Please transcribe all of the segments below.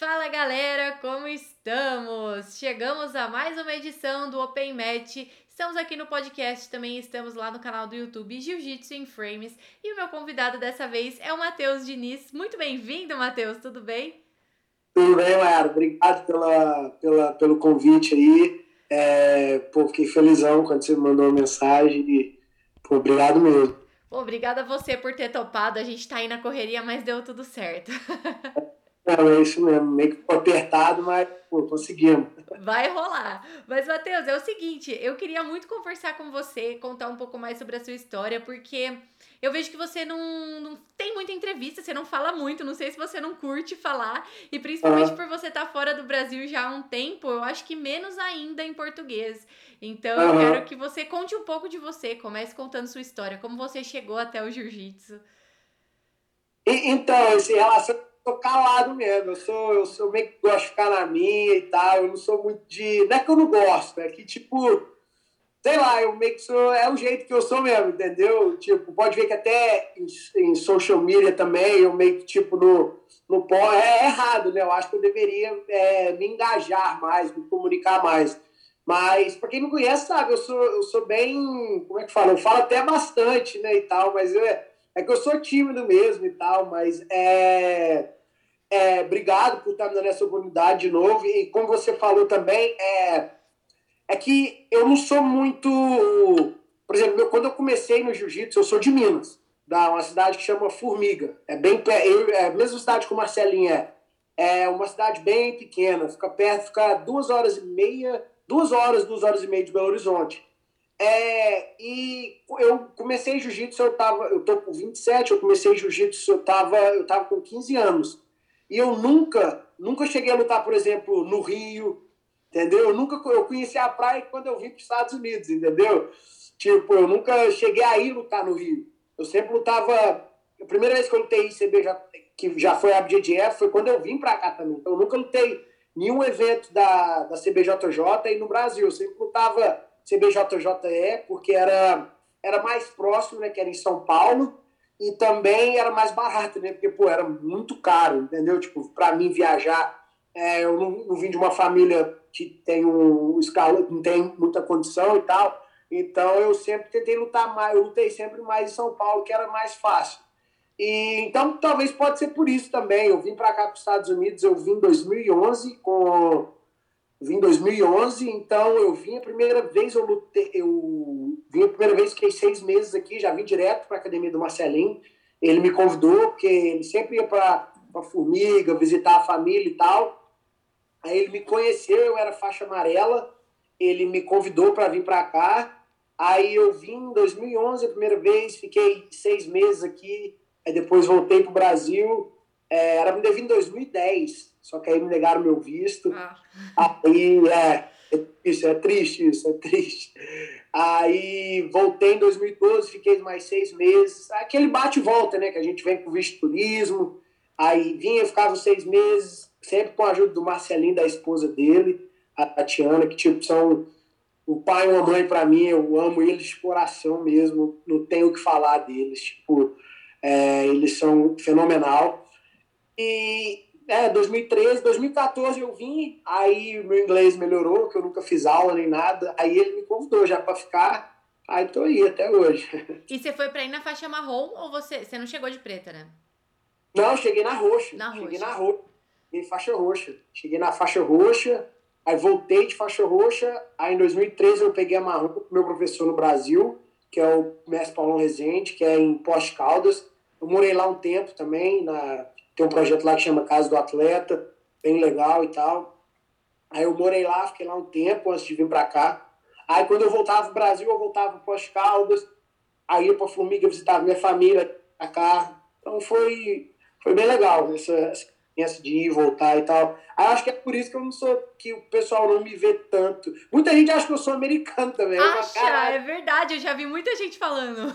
Fala galera, como estamos? Chegamos a mais uma edição do Open Match. Estamos aqui no podcast, também estamos lá no canal do YouTube Jiu-Jitsu em Frames. E o meu convidado dessa vez é o Matheus Diniz. Muito bem-vindo, Matheus, tudo bem? Tudo bem, Mayara. Obrigado pela, pela, pelo convite aí. É, pô, fiquei felizão quando você me mandou uma mensagem e pô, obrigado mesmo. Obrigada a você por ter topado. A gente tá aí na correria, mas deu tudo certo. Não, é isso mesmo. Meio que apertado, mas pô, conseguimos. Vai rolar. Mas, Matheus, é o seguinte, eu queria muito conversar com você, contar um pouco mais sobre a sua história, porque eu vejo que você não, não tem muita entrevista, você não fala muito, não sei se você não curte falar, e principalmente uhum. por você estar tá fora do Brasil já há um tempo, eu acho que menos ainda em português. Então, uhum. eu quero que você conte um pouco de você, comece contando sua história, como você chegou até o jiu-jitsu. Então, esse relação sou calado mesmo. Eu sou, eu sou meio que gosto de ficar na minha e tal. Eu não sou muito de. Não é que eu não gosto, é que, tipo, sei lá, eu meio que sou. É o jeito que eu sou mesmo, entendeu? Tipo, pode ver que até em, em social media também, eu meio que, tipo, no. no é, é errado, né? Eu acho que eu deveria é, me engajar mais, me comunicar mais. Mas, para quem não conhece, sabe, eu sou, eu sou bem. Como é que fala? Eu falo até bastante, né, e tal, mas eu é que eu sou tímido mesmo e tal, mas é, é, obrigado por estar me dando essa oportunidade de novo. E como você falou também, é, é que eu não sou muito. Por exemplo, quando eu comecei no jiu-jitsu, eu sou de Minas, da uma cidade que chama Formiga. É bem é a mesma cidade que o Marcelinho é. É uma cidade bem pequena, fica perto, fica duas horas e meia, duas horas, duas horas e meia de Belo Horizonte. É, e eu comecei jiu-jitsu, eu tava, eu tô com 27, eu comecei jiu-jitsu, eu tava, eu tava com 15 anos. E eu nunca, nunca cheguei a lutar, por exemplo, no Rio, entendeu? Eu nunca eu conheci a praia quando eu vim para os Estados Unidos, entendeu? Tipo, eu nunca cheguei a ir lutar no Rio. Eu sempre lutava, a primeira vez que eu lutei ICB já, que já foi a BJJF foi quando eu vim para cá também. Então eu nunca lutei nenhum evento da, da CBJJ aí no Brasil. Eu sempre lutava CBJJE, porque era, era mais próximo, né, que era em São Paulo, e também era mais barato, né, porque, pô, era muito caro, entendeu? Tipo, para mim viajar, é, eu não, não, vim de uma família que tem um escala, não tem muita condição e tal, então eu sempre tentei lutar mais, eu lutei sempre mais em São Paulo, que era mais fácil. E, então, talvez pode ser por isso também. Eu vim para cá para os Estados Unidos, eu vim em 2011 com vim em 2011, então eu vim a primeira vez, eu lutei, eu vim a primeira vez, fiquei seis meses aqui, já vim direto para a academia do Marcelinho. Ele me convidou, porque ele sempre ia para a Formiga, visitar a família e tal. Aí ele me conheceu, eu era faixa amarela, ele me convidou para vir para cá. Aí eu vim em 2011 a primeira vez, fiquei seis meses aqui, aí depois voltei para o Brasil. É, era para ter vindo em 2010 só que aí me negaram meu visto. Ah. Aí, é, isso é triste, isso é triste. Aí voltei em 2012, fiquei mais seis meses. Aquele bate e volta, né? Que a gente vem com visto turismo. Aí vinha, ficava seis meses, sempre com a ajuda do Marcelinho, da esposa dele, a Tatiana, que tipo são o pai e uma mãe para mim. Eu amo eles de coração mesmo, não tenho o que falar deles. Tipo, é, eles são fenomenal. E é, 2013, 2014 eu vim, aí meu inglês melhorou, que eu nunca fiz aula nem nada. Aí ele me convidou já para ficar. Aí tô aí até hoje. E você foi para ir na faixa marrom ou você, você não chegou de preta, né? Não, cheguei na roxa. Na cheguei roxa. na roxa. Cheguei faixa roxa. Cheguei na faixa roxa, aí voltei de faixa roxa. Aí em 2013 eu peguei a marrom com meu professor no Brasil, que é o mestre Paulão Rezende, que é em Poste Caldas. Eu morei lá um tempo também, na tem um projeto lá que chama Casa do Atleta, bem legal e tal. Aí eu morei lá, fiquei lá um tempo antes de vir para cá. Aí quando eu voltava pro Brasil, eu voltava para Pós Caldas, aí ia para Formiga visitar minha família pra cá. Então foi, foi bem legal essa, essa de ir e voltar e tal. Aí acho que é por isso que eu não sou, que o pessoal não me vê tanto. Muita gente acha que eu sou americano também. Acha, é verdade, eu já vi muita gente falando.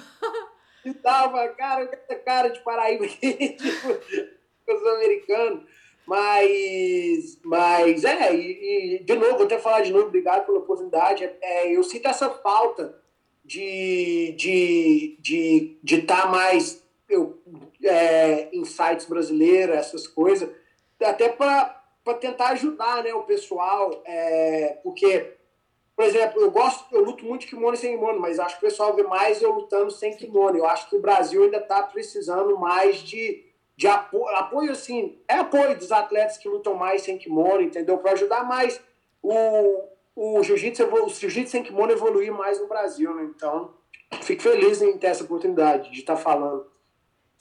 E tava, cara, essa cara de Paraíba aqui, tipo, eu sou americano. Mas, mas é, e, e, de novo, vou até falar de novo, obrigado pela oportunidade. É, eu sinto essa falta de estar de, de, de tá mais eu, é, em sites brasileiros, essas coisas, até para tentar ajudar né, o pessoal, é, porque, por exemplo, eu gosto, eu luto muito kimono sem kimono, mas acho que o pessoal vê mais eu lutando sem kimono. Eu acho que o Brasil ainda está precisando mais de, de apoio, apoio, assim, é apoio dos atletas que lutam mais sem kimono, entendeu? Para ajudar mais o, o jiu-jitsu jiu sem kimono evoluir mais no Brasil, né? Então, fico feliz em ter essa oportunidade de estar tá falando.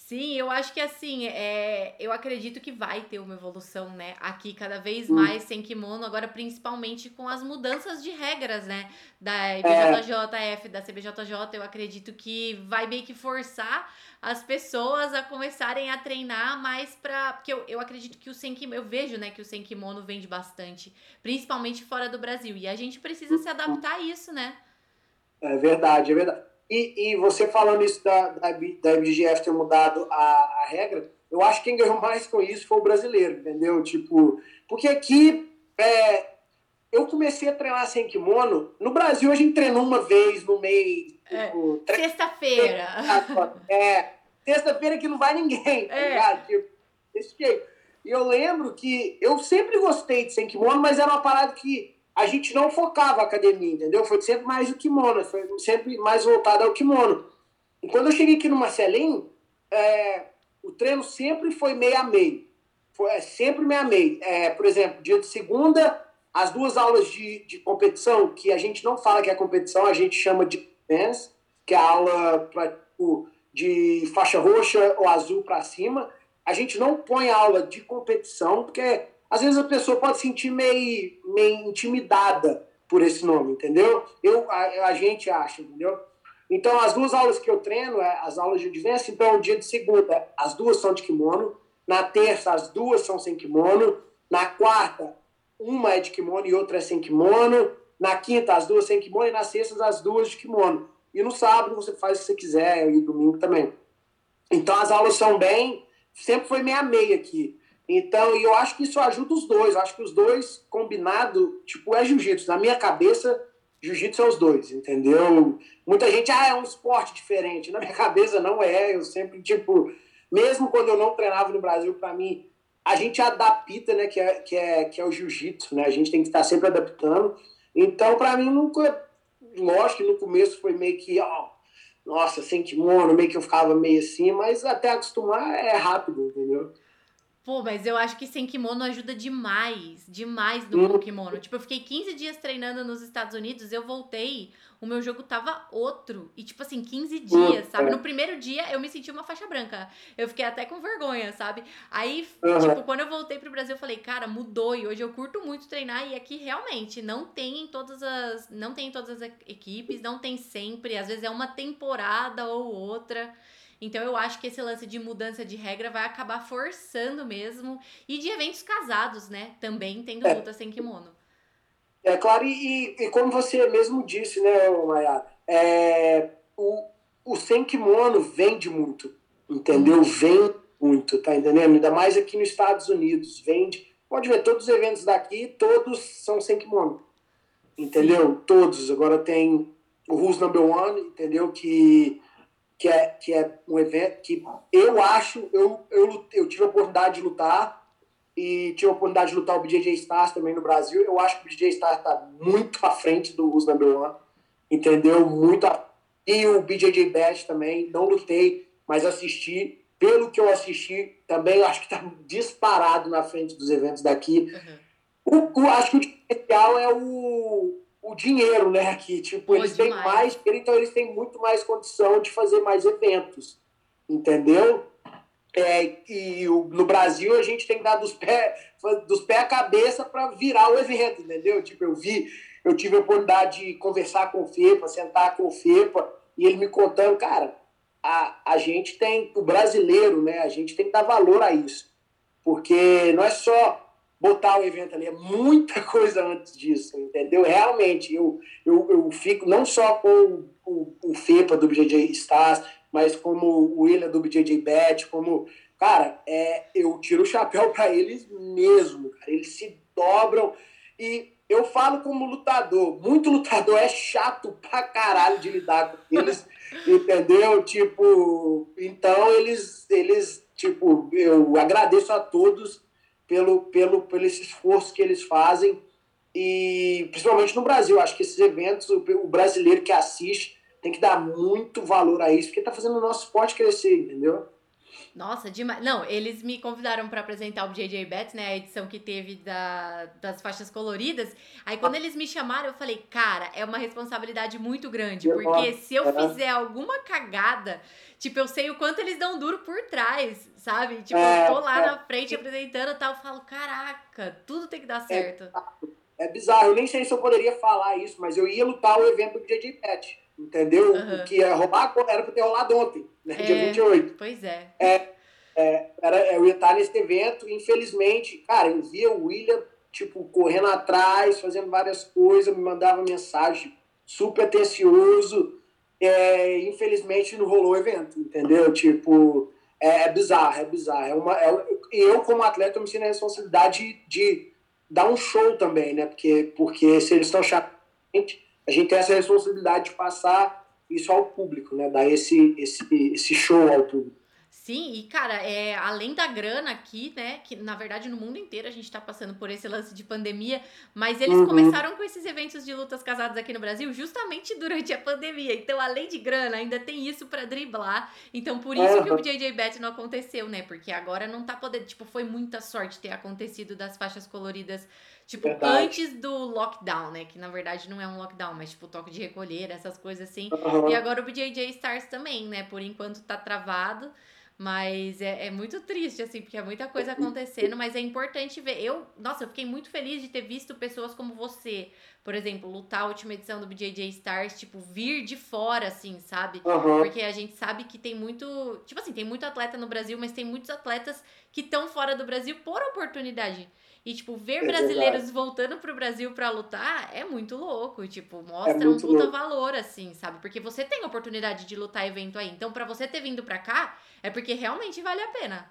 Sim, eu acho que assim, é, eu acredito que vai ter uma evolução, né? Aqui cada vez hum. mais sem kimono, agora principalmente com as mudanças de regras, né? Da IBJJF, é. da CBJJ, eu acredito que vai meio que forçar as pessoas a começarem a treinar mais pra. Porque eu, eu acredito que o sem kimono, eu vejo, né, que o sem kimono vende bastante, principalmente fora do Brasil. E a gente precisa se adaptar a isso, né? É verdade, é verdade. E, e você falando isso da, da, da MGF ter mudado a, a regra, eu acho que quem ganhou mais com isso foi o brasileiro, entendeu? Tipo, porque aqui é, eu comecei a treinar sem kimono. No Brasil a gente treinou uma vez no mês. É, tipo, sexta-feira. É, sexta-feira que não vai ninguém, tá é. ligado? Tipo, desse jeito. E eu lembro que eu sempre gostei de sem kimono, mas era uma parada que a gente não focava a academia, entendeu? Foi sempre mais o kimono, foi sempre mais voltado ao kimono. E quando eu cheguei aqui no Marcelinho, é, o treino sempre foi meio a meio. Foi é, sempre meio a meio. É, por exemplo, dia de segunda, as duas aulas de, de competição, que a gente não fala que é competição, a gente chama de dance, que é a aula pra, tipo, de faixa roxa ou azul para cima. A gente não põe aula de competição, porque às vezes a pessoa pode sentir meio, meio intimidada por esse nome, entendeu? Eu, a, a gente acha, entendeu? Então, as duas aulas que eu treino, é as aulas de advance, então, dia de segunda, as duas são de kimono, na terça, as duas são sem kimono, na quarta, uma é de kimono e outra é sem kimono, na quinta, as duas sem kimono, e na sexta, as duas de kimono. E no sábado, você faz o que você quiser, e domingo também. Então, as aulas são bem, sempre foi meia-meia aqui. Então, e eu acho que isso ajuda os dois. Eu acho que os dois combinado, tipo, é jiu-jitsu. Na minha cabeça, jiu-jitsu é os dois, entendeu? Muita gente, ah, é um esporte diferente. Na minha cabeça, não é. Eu sempre, tipo, mesmo quando eu não treinava no Brasil, para mim, a gente adapta, né, que é, que é, que é o jiu-jitsu, né? A gente tem que estar sempre adaptando. Então, para mim, nunca. Lógico que no começo foi meio que, ó, nossa, sem kimono, meio que eu ficava meio assim, mas até acostumar é rápido, entendeu? Pô, mas eu acho que sem kimono ajuda demais, demais no uhum. kimono. Tipo, eu fiquei 15 dias treinando nos Estados Unidos, eu voltei, o meu jogo tava outro. E tipo assim, 15 dias, sabe? No primeiro dia eu me senti uma faixa branca. Eu fiquei até com vergonha, sabe? Aí, uhum. tipo, quando eu voltei pro Brasil, eu falei, cara, mudou e hoje eu curto muito treinar e aqui realmente não tem em todas as, não tem em todas as equipes, não tem sempre, às vezes é uma temporada ou outra. Então eu acho que esse lance de mudança de regra vai acabar forçando mesmo. E de eventos casados, né? Também tendo é. luta sem kimono. É claro, e, e como você mesmo disse, né, Maia, é, o, o sem kimono vende muito, entendeu? Uhum. Vende muito, tá entendendo? Ainda mais aqui nos Estados Unidos, vende. Pode ver, todos os eventos daqui, todos são sem kimono, entendeu? Sim. Todos. Agora tem o Who's Number One, entendeu? Que que é, que é um evento que eu acho, eu, eu, eu tive a oportunidade de lutar e tive a oportunidade de lutar o BJJ Stars também no Brasil. Eu acho que o BJJ Stars está muito à frente do Who's Number One, entendeu? Muito a... E o BJJ Bash também, não lutei, mas assisti. Pelo que eu assisti, também acho que está disparado na frente dos eventos daqui. Uhum. O, o, acho que o diferencial é o, o dinheiro, né? Que, tipo, Pô, eles demais. têm mais então eles têm muito mais condição de fazer mais eventos, entendeu? É, e o, no Brasil a gente tem que dar dos pés dos pé à cabeça para virar o evento, entendeu? Tipo, eu vi, eu tive a oportunidade de conversar com o FEPA, sentar com o FEPA, e ele me contando, cara, a, a gente tem, o brasileiro, né? A gente tem que dar valor a isso. Porque não é só botar o evento ali. É muita coisa antes disso, entendeu? Realmente, eu, eu, eu fico não só com o, o FEPA do BJJ Stars, mas como o William do BJJ Bet, como. Cara, é, eu tiro o chapéu para eles mesmo, cara. Eles se dobram. E eu falo como lutador. Muito lutador é chato pra caralho de lidar com eles, entendeu? Tipo, então eles, eles, tipo, eu agradeço a todos pelo, pelo, pelo esse esforço que eles fazem e principalmente no Brasil. Acho que esses eventos, o, o brasileiro que assiste tem que dar muito valor a isso, porque está fazendo o nosso esporte crescer, entendeu? Nossa, demais. Não, eles me convidaram para apresentar o JJ Betts, né? A edição que teve da, das faixas coloridas. Aí quando eles me chamaram, eu falei, cara, é uma responsabilidade muito grande. Porque se eu fizer alguma cagada, tipo, eu sei o quanto eles dão duro por trás, sabe? Tipo, eu tô lá na frente apresentando e tal, eu falo, caraca, tudo tem que dar certo. É, é bizarro, eu nem sei se eu poderia falar isso, mas eu ia lutar o evento do JJ Betts entendeu? Uhum. O que ia rolar era para ter rolado ontem, né? É, dia 28. Pois é. é, é era, eu ia estar nesse evento, infelizmente, cara, eu via o William, tipo, correndo atrás, fazendo várias coisas, me mandava mensagem super atencioso. É, infelizmente não rolou o evento, entendeu? Tipo, é, é bizarro, é bizarro. É uma, é, eu, como atleta, eu me sinto a responsabilidade de, de dar um show também, né? Porque, porque se eles estão chatos a gente tem essa responsabilidade de passar isso ao público, né? Dar esse, esse, esse show ao público. Sim, e cara, é, além da grana aqui, né, que na verdade no mundo inteiro a gente tá passando por esse lance de pandemia, mas eles uhum. começaram com esses eventos de lutas casadas aqui no Brasil justamente durante a pandemia. Então, além de grana, ainda tem isso para driblar. Então, por isso uhum. que o JJ Bet não aconteceu, né? Porque agora não tá podendo, tipo, foi muita sorte ter acontecido das faixas coloridas Tipo, Verdade. antes do lockdown, né? Que na verdade não é um lockdown, mas tipo, toque de recolher, essas coisas assim. Uhum. E agora o BJJ Stars também, né? Por enquanto tá travado. Mas é, é muito triste, assim, porque é muita coisa acontecendo, mas é importante ver. Eu, nossa, eu fiquei muito feliz de ter visto pessoas como você, por exemplo, lutar a última edição do BJJ Stars, tipo, vir de fora, assim, sabe? Uhum. Porque a gente sabe que tem muito. Tipo assim, tem muito atleta no Brasil, mas tem muitos atletas que estão fora do Brasil por oportunidade. E, tipo, ver é brasileiros verdade. voltando pro Brasil pra lutar é muito louco. Tipo, mostra é um puta louco. valor, assim, sabe? Porque você tem oportunidade de lutar evento aí. Então, para você ter vindo pra cá, é porque realmente vale a pena.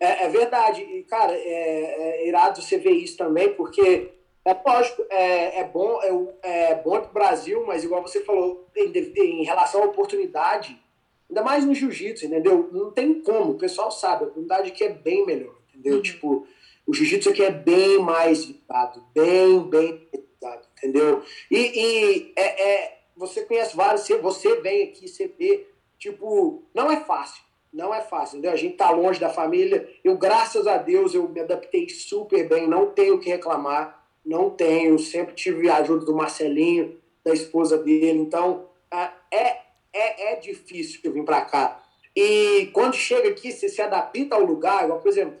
É, é verdade. E, cara, é, é, irado você ver isso também, porque é lógico, é, é bom, é, é bom pro Brasil, mas igual você falou, em, em relação à oportunidade, ainda mais no jiu-jitsu, entendeu? Não tem como, o pessoal sabe, a oportunidade aqui é bem melhor, entendeu? Uhum. Tipo, o jiu-jitsu aqui é bem mais visado, bem, bem visado, entendeu? E, e é, é, você conhece vários, você vem aqui, você vê, tipo, não é fácil, não é fácil, entendeu? A gente tá longe da família, eu, graças a Deus, eu me adaptei super bem, não tenho o que reclamar, não tenho, sempre tive a ajuda do Marcelinho, da esposa dele, então é, é, é difícil eu vir para cá. E quando chega aqui, você se adapta ao lugar, igual, por exemplo,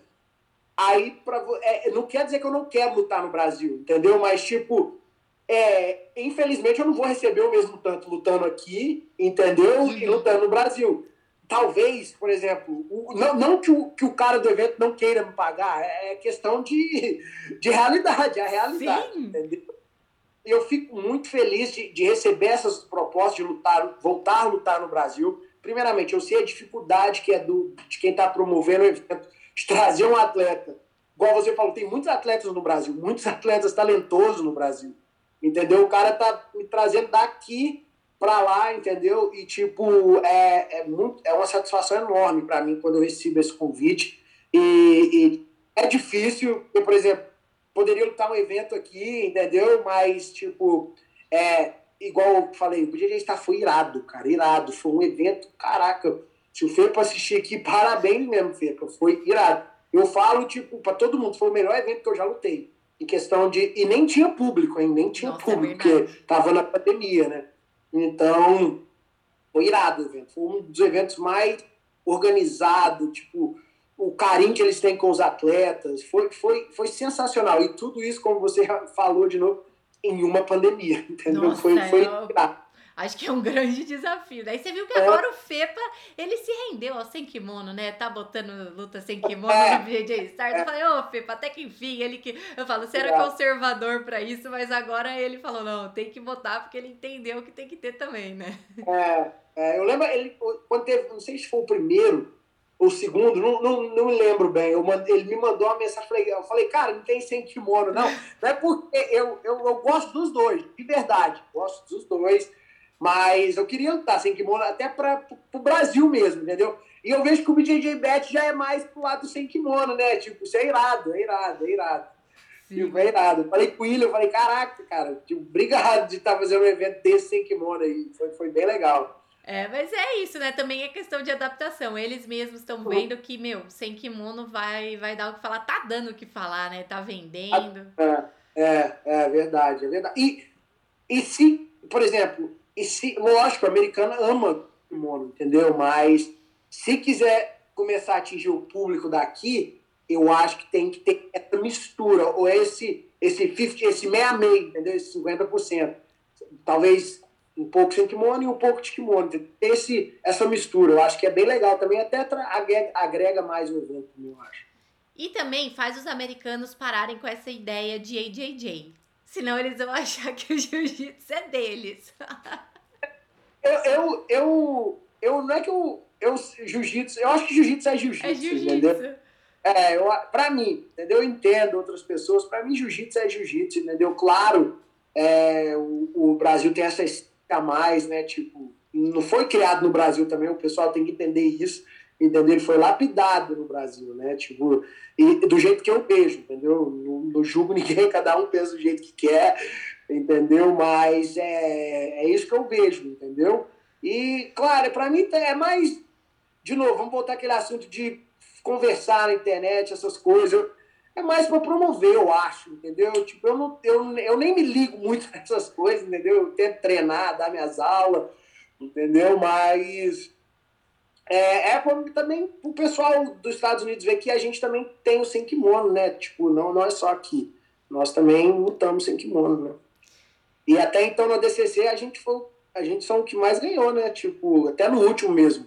Aí, pra, é, não quer dizer que eu não quero lutar no Brasil, entendeu? Mas, tipo, é, infelizmente eu não vou receber o mesmo tanto lutando aqui, entendeu? Uhum. E lutando no Brasil. Talvez, por exemplo, o, não, não que, o, que o cara do evento não queira me pagar, é questão de, de realidade, é a realidade, Sim. entendeu? Eu fico muito feliz de, de receber essas propostas de lutar, voltar a lutar no Brasil. Primeiramente, eu sei a dificuldade que é do, de quem está promovendo o evento de trazer um atleta. Igual você falou, tem muitos atletas no Brasil, muitos atletas talentosos no Brasil. Entendeu? O cara tá me trazendo daqui para lá, entendeu? E, tipo, é, é, muito, é uma satisfação enorme para mim quando eu recebo esse convite. E, e, é difícil, eu, por exemplo, poderia lutar um evento aqui, entendeu? Mas, tipo, é, igual eu falei, o BJJ está foi irado, cara, irado. Foi um evento, caraca, se o Fepa assistir aqui, parabéns mesmo, Fepa. Foi irado. Eu falo, tipo, para todo mundo, foi o melhor evento que eu já lutei. Em questão de. E nem tinha público, hein? Nem tinha Nossa, é público, é porque tava na pandemia, né? Então, foi irado o evento. Foi um dos eventos mais organizados, tipo, o carinho que eles têm com os atletas. Foi, foi, foi sensacional. E tudo isso, como você falou de novo, em uma pandemia, entendeu? Nossa, foi, foi eu... irado. Acho que é um grande desafio. Daí você viu que agora é. o Fepa, ele se rendeu ao sem kimono, né? Tá botando luta sem kimono é. no BJ Stars. É. Eu falei, ô oh, Fepa, até que enfim, ele que. Eu falo, você era é. conservador pra isso, mas agora ele falou, não, tem que botar, porque ele entendeu que tem que ter também, né? É, é eu lembro, ele, quando teve, não sei se foi o primeiro ou o segundo, não, não, não me lembro bem. Eu ele me mandou uma mensagem, eu falei, cara, não tem sem kimono, não. Não é porque eu, eu, eu gosto dos dois, de verdade, gosto dos dois Mas eu queria lutar sem kimono até para o Brasil mesmo, entendeu? E eu vejo que o BJJ Bet já é mais pro lado sem kimono, né? Tipo, isso é irado, é irado, é irado. Tipo, é irado. Eu falei com o William, eu falei, caraca, cara, tipo, obrigado de estar tá fazendo um evento desse sem kimono aí. Foi, foi bem legal. É, mas é isso, né? Também é questão de adaptação. Eles mesmos estão vendo que, meu, sem kimono vai, vai dar o que falar. Tá dando o que falar, né? Tá vendendo. É, é, é verdade, é verdade. E, e se, por exemplo, e se, lógico, o americano ama kimono, entendeu? Mas se quiser começar a atingir o público daqui, eu acho que tem que ter essa mistura, ou esse, esse 50, esse meia-meia, entendeu? Esse 50%. Talvez um pouco sem kimono e um pouco de kimono. Esse, essa mistura, eu acho que é bem legal também, até agrega mais o evento, eu acho. E também faz os americanos pararem com essa ideia de AJJ. Senão eles vão achar que o jiu-jitsu é deles. eu, eu, eu, eu, não é que eu, eu jiu-jitsu, eu acho que jiu-jitsu é jiu-jitsu, é jiu-jitsu. entendeu? É, eu, pra mim, entendeu? Eu entendo outras pessoas, pra mim jiu-jitsu é jiu-jitsu, entendeu? Claro, é, o, o Brasil tem essa a mais, né? Tipo, não foi criado no Brasil também, o pessoal tem que entender isso, entendeu? Ele foi lapidado no Brasil, né? Tipo, e do jeito que eu vejo, entendeu? Não, não julgo ninguém, cada um pensa do jeito que quer, entendeu? Mas é, é isso que eu vejo, entendeu? E, claro, para mim é mais. De novo, vamos voltar aquele assunto de conversar na internet, essas coisas é mais para promover, eu acho, entendeu? Tipo, eu, não, eu, eu nem me ligo muito nessas coisas, entendeu? Eu tento treinar, dar minhas aulas, entendeu? Mas é, é também o pessoal dos Estados Unidos ver que a gente também tem o sem kimono, né? Tipo, não, não é só aqui. Nós também lutamos sem kimono, né? E até então na DCC a gente foi, a gente são o que mais ganhou, né? Tipo, até no último mesmo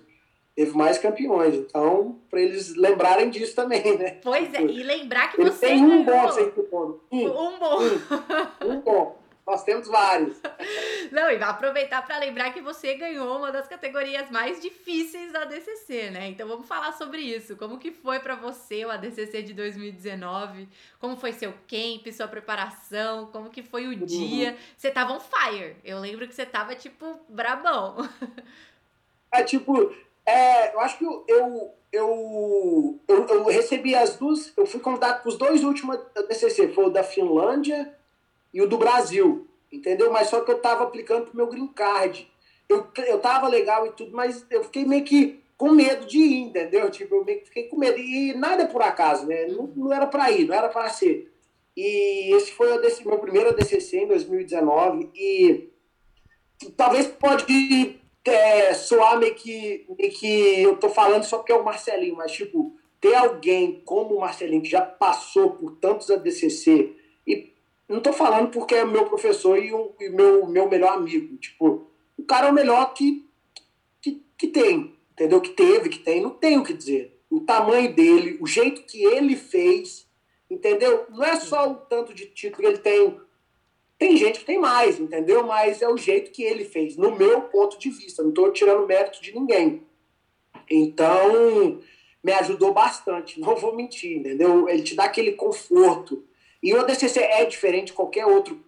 teve mais campeões. Então, para eles lembrarem disso também, né? Pois é, e lembrar que você tem um bom sem cupom. Um, um bom. Um, um bom. Nós temos vários. Não, e vai aproveitar para lembrar que você ganhou uma das categorias mais difíceis da DCC, né? Então vamos falar sobre isso. Como que foi para você o ADCC de 2019? Como foi seu camp, sua preparação? Como que foi o uhum. dia? Você tava on fire. Eu lembro que você tava tipo brabão. É tipo, é, eu acho que eu, eu, eu, eu, eu recebi as duas. Eu fui convidado para os dois últimos da TCC, foi o da Finlândia e o do Brasil, entendeu? Mas só que eu estava aplicando para o meu green card. Eu, eu tava legal e tudo, mas eu fiquei meio que com medo de ir, entendeu? Tipo, eu meio que fiquei com medo. E nada é por acaso, né? Não, não era para ir, não era para ser. E esse foi o meu primeiro ADCC em 2019. E talvez pode é, soar meio que, meio que eu tô falando só porque é o Marcelinho, mas tipo, ter alguém como o Marcelinho que já passou por tantos ADCC não tô falando porque é meu professor e, o meu, meu melhor amigo, tipo, o cara é o melhor que, que, que tem, entendeu? Que teve, que tem, não tem o que dizer. O tamanho dele, o jeito que ele fez, entendeu? Não é só o tanto de título que ele tem, tem gente que tem mais, entendeu? Mas é o jeito que ele fez, no meu ponto de vista. Não estou tirando mérito de ninguém. Então, me ajudou bastante, não vou mentir, entendeu? Ele te dá aquele conforto. E o ADCC é diferente de qualquer outro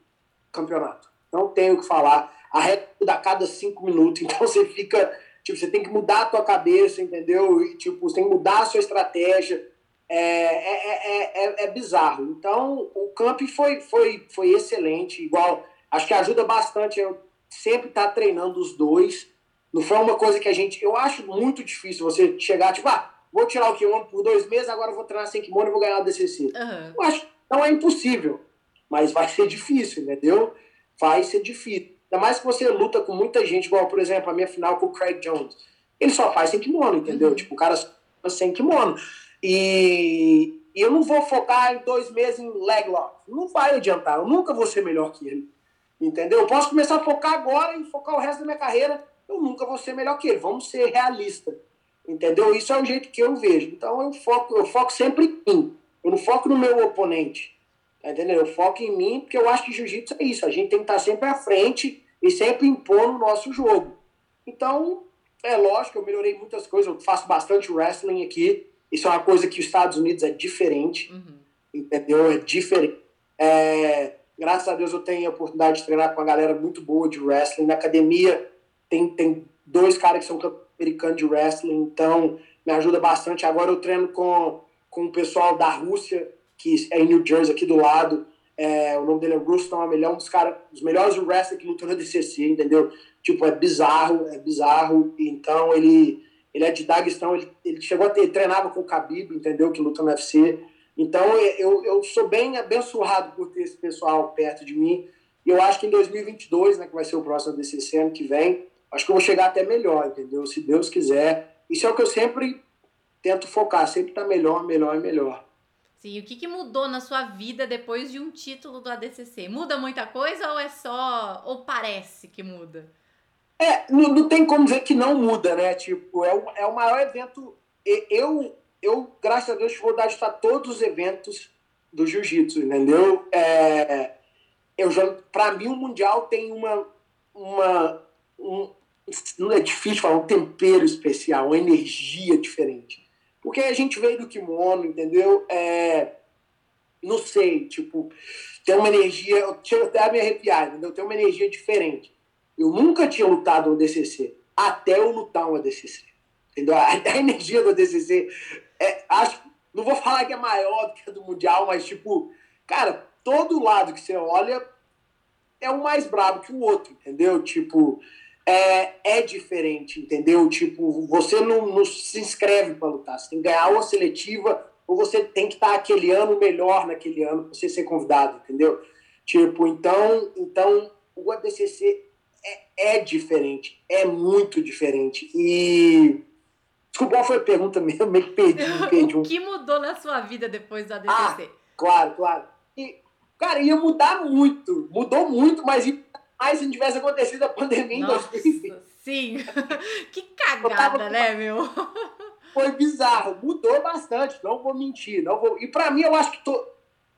campeonato. Não tenho o que falar. A regra muda a cada cinco minutos, então você fica. Tipo, você tem que mudar a tua cabeça, entendeu? E, tipo, você tem que mudar a sua estratégia. É, é, é, é, bizarro. Então, o camp foi, foi, foi excelente, igual, acho que ajuda bastante eu sempre estar tá treinando os dois. Não foi uma coisa que a gente. Eu acho muito difícil você chegar, tipo, ah, vou tirar o kimono por dois meses, agora vou treinar sem kimono e vou ganhar o DCC. Uhum. Eu acho não é impossível, mas vai ser difícil, entendeu? Vai ser difícil. Ainda mais que você luta com muita gente, igual, por exemplo, a minha final com o Craig Jones. Ele só faz sem kimono, entendeu? Uhum. Tipo, o cara sem kimono. E, e eu não vou focar em dois meses em leg lock. Não vai adiantar. Eu nunca vou ser melhor que ele. Entendeu? Eu posso começar a focar agora e focar o resto da minha carreira. Eu nunca vou ser melhor que ele. Vamos ser realistas. Entendeu? Isso é o jeito que eu vejo. Então eu foco, eu foco sempre em mim. Eu não foco no meu oponente. Entendeu? Eu foco em mim porque eu acho que jiu-jitsu é isso. A gente tem que estar sempre à frente e sempre impor o nosso jogo. Então, é lógico, eu melhorei muitas coisas. Eu faço bastante wrestling aqui. Isso é uma coisa que os Estados Unidos é diferente, uhum. entendeu? É diferente. É, graças a Deus eu tenho a oportunidade de treinar com uma galera muito boa de wrestling. Na academia tem, tem dois caras que são americanos de wrestling, então me ajuda bastante. Agora eu treino com, com o pessoal da Rússia, que é em New Jersey, aqui do lado. É, o nome dele é Ruston, ele é um dos, cara, dos melhores wrestlers que lutam na DCC, entendeu? Tipo, é bizarro, é bizarro. Então ele, ele é de Daguestão, ele, ele chegou a ter, treinava com o Khabib, entendeu? Que luta no UFC. Então eu, eu sou bem abençoado por ter esse pessoal perto de mim. E eu acho que em 2022, né, que vai ser o próximo DCC ano que vem, acho que eu vou chegar até melhor, entendeu? Se Deus quiser. Isso é o que eu sempre tento focar, sempre tá melhor, melhor e melhor. Sim, o que, que mudou na sua vida depois de um título do ADCC? Muda muita coisa ou é só. ou parece que muda? É, não, não tem como ver que não muda, né? Tipo, é o, é o maior evento. Eu, eu, graças a Deus, vou dar para todos os eventos do jiu-jitsu, entendeu? É, eu já, para mim, o Mundial tem uma. uma um, não é difícil falar, um tempero especial, uma energia diferente. Porque a gente veio do kimono, entendeu? É, não sei, tipo, tem uma energia, eu chego até a me arrepiar, entendeu? Tem uma energia diferente. Eu nunca tinha lutado no DCC, até eu lutar no ADCC. Entendeu? A, a energia do ADCC, é, acho, não vou falar que é maior do que a do Mundial, mas, tipo, cara, todo lado que você olha é um mais brabo que o outro, entendeu? Tipo, é, é diferente, entendeu? Tipo, você não, não se inscreve para lutar, você tem que ganhar uma seletiva ou você tem que estar aquele ano melhor naquele ano para você ser convidado, entendeu? Tipo, então, então o ADCC é, é diferente, é muito diferente. E. Desculpa, qual foi a pergunta mesmo? Meio que perdi, perdi um... o que mudou na sua vida depois do ADCC? Ah, claro, claro. E, cara, ia mudar muito, mudou muito, mas mais se não tivesse acontecido a pandemia em 2020. Sim, que cagada, tava... né, meu? Foi bizarro, mudou bastante, não vou mentir. Não vou... E para mim, eu acho que tô...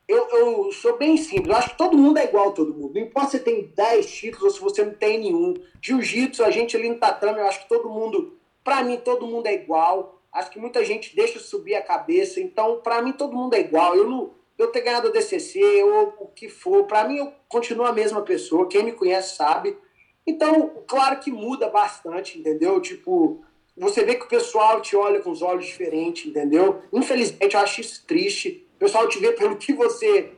eu, eu sou bem simples, eu acho que todo mundo é igual a todo mundo. Não importa se você tem 10 títulos ou se você não tem nenhum. Jiu-jitsu, a gente ali no tatame, eu acho que todo mundo, para mim, todo mundo é igual. Acho que muita gente deixa subir a cabeça, então, para mim, todo mundo é igual. Eu não eu ter ganhado o DCC ou o que for, para mim eu continuo a mesma pessoa, quem me conhece sabe. Então, claro que muda bastante, entendeu? Tipo, você vê que o pessoal te olha com os olhos diferentes, entendeu? Infelizmente, eu acho isso triste. O pessoal te vê pelo que você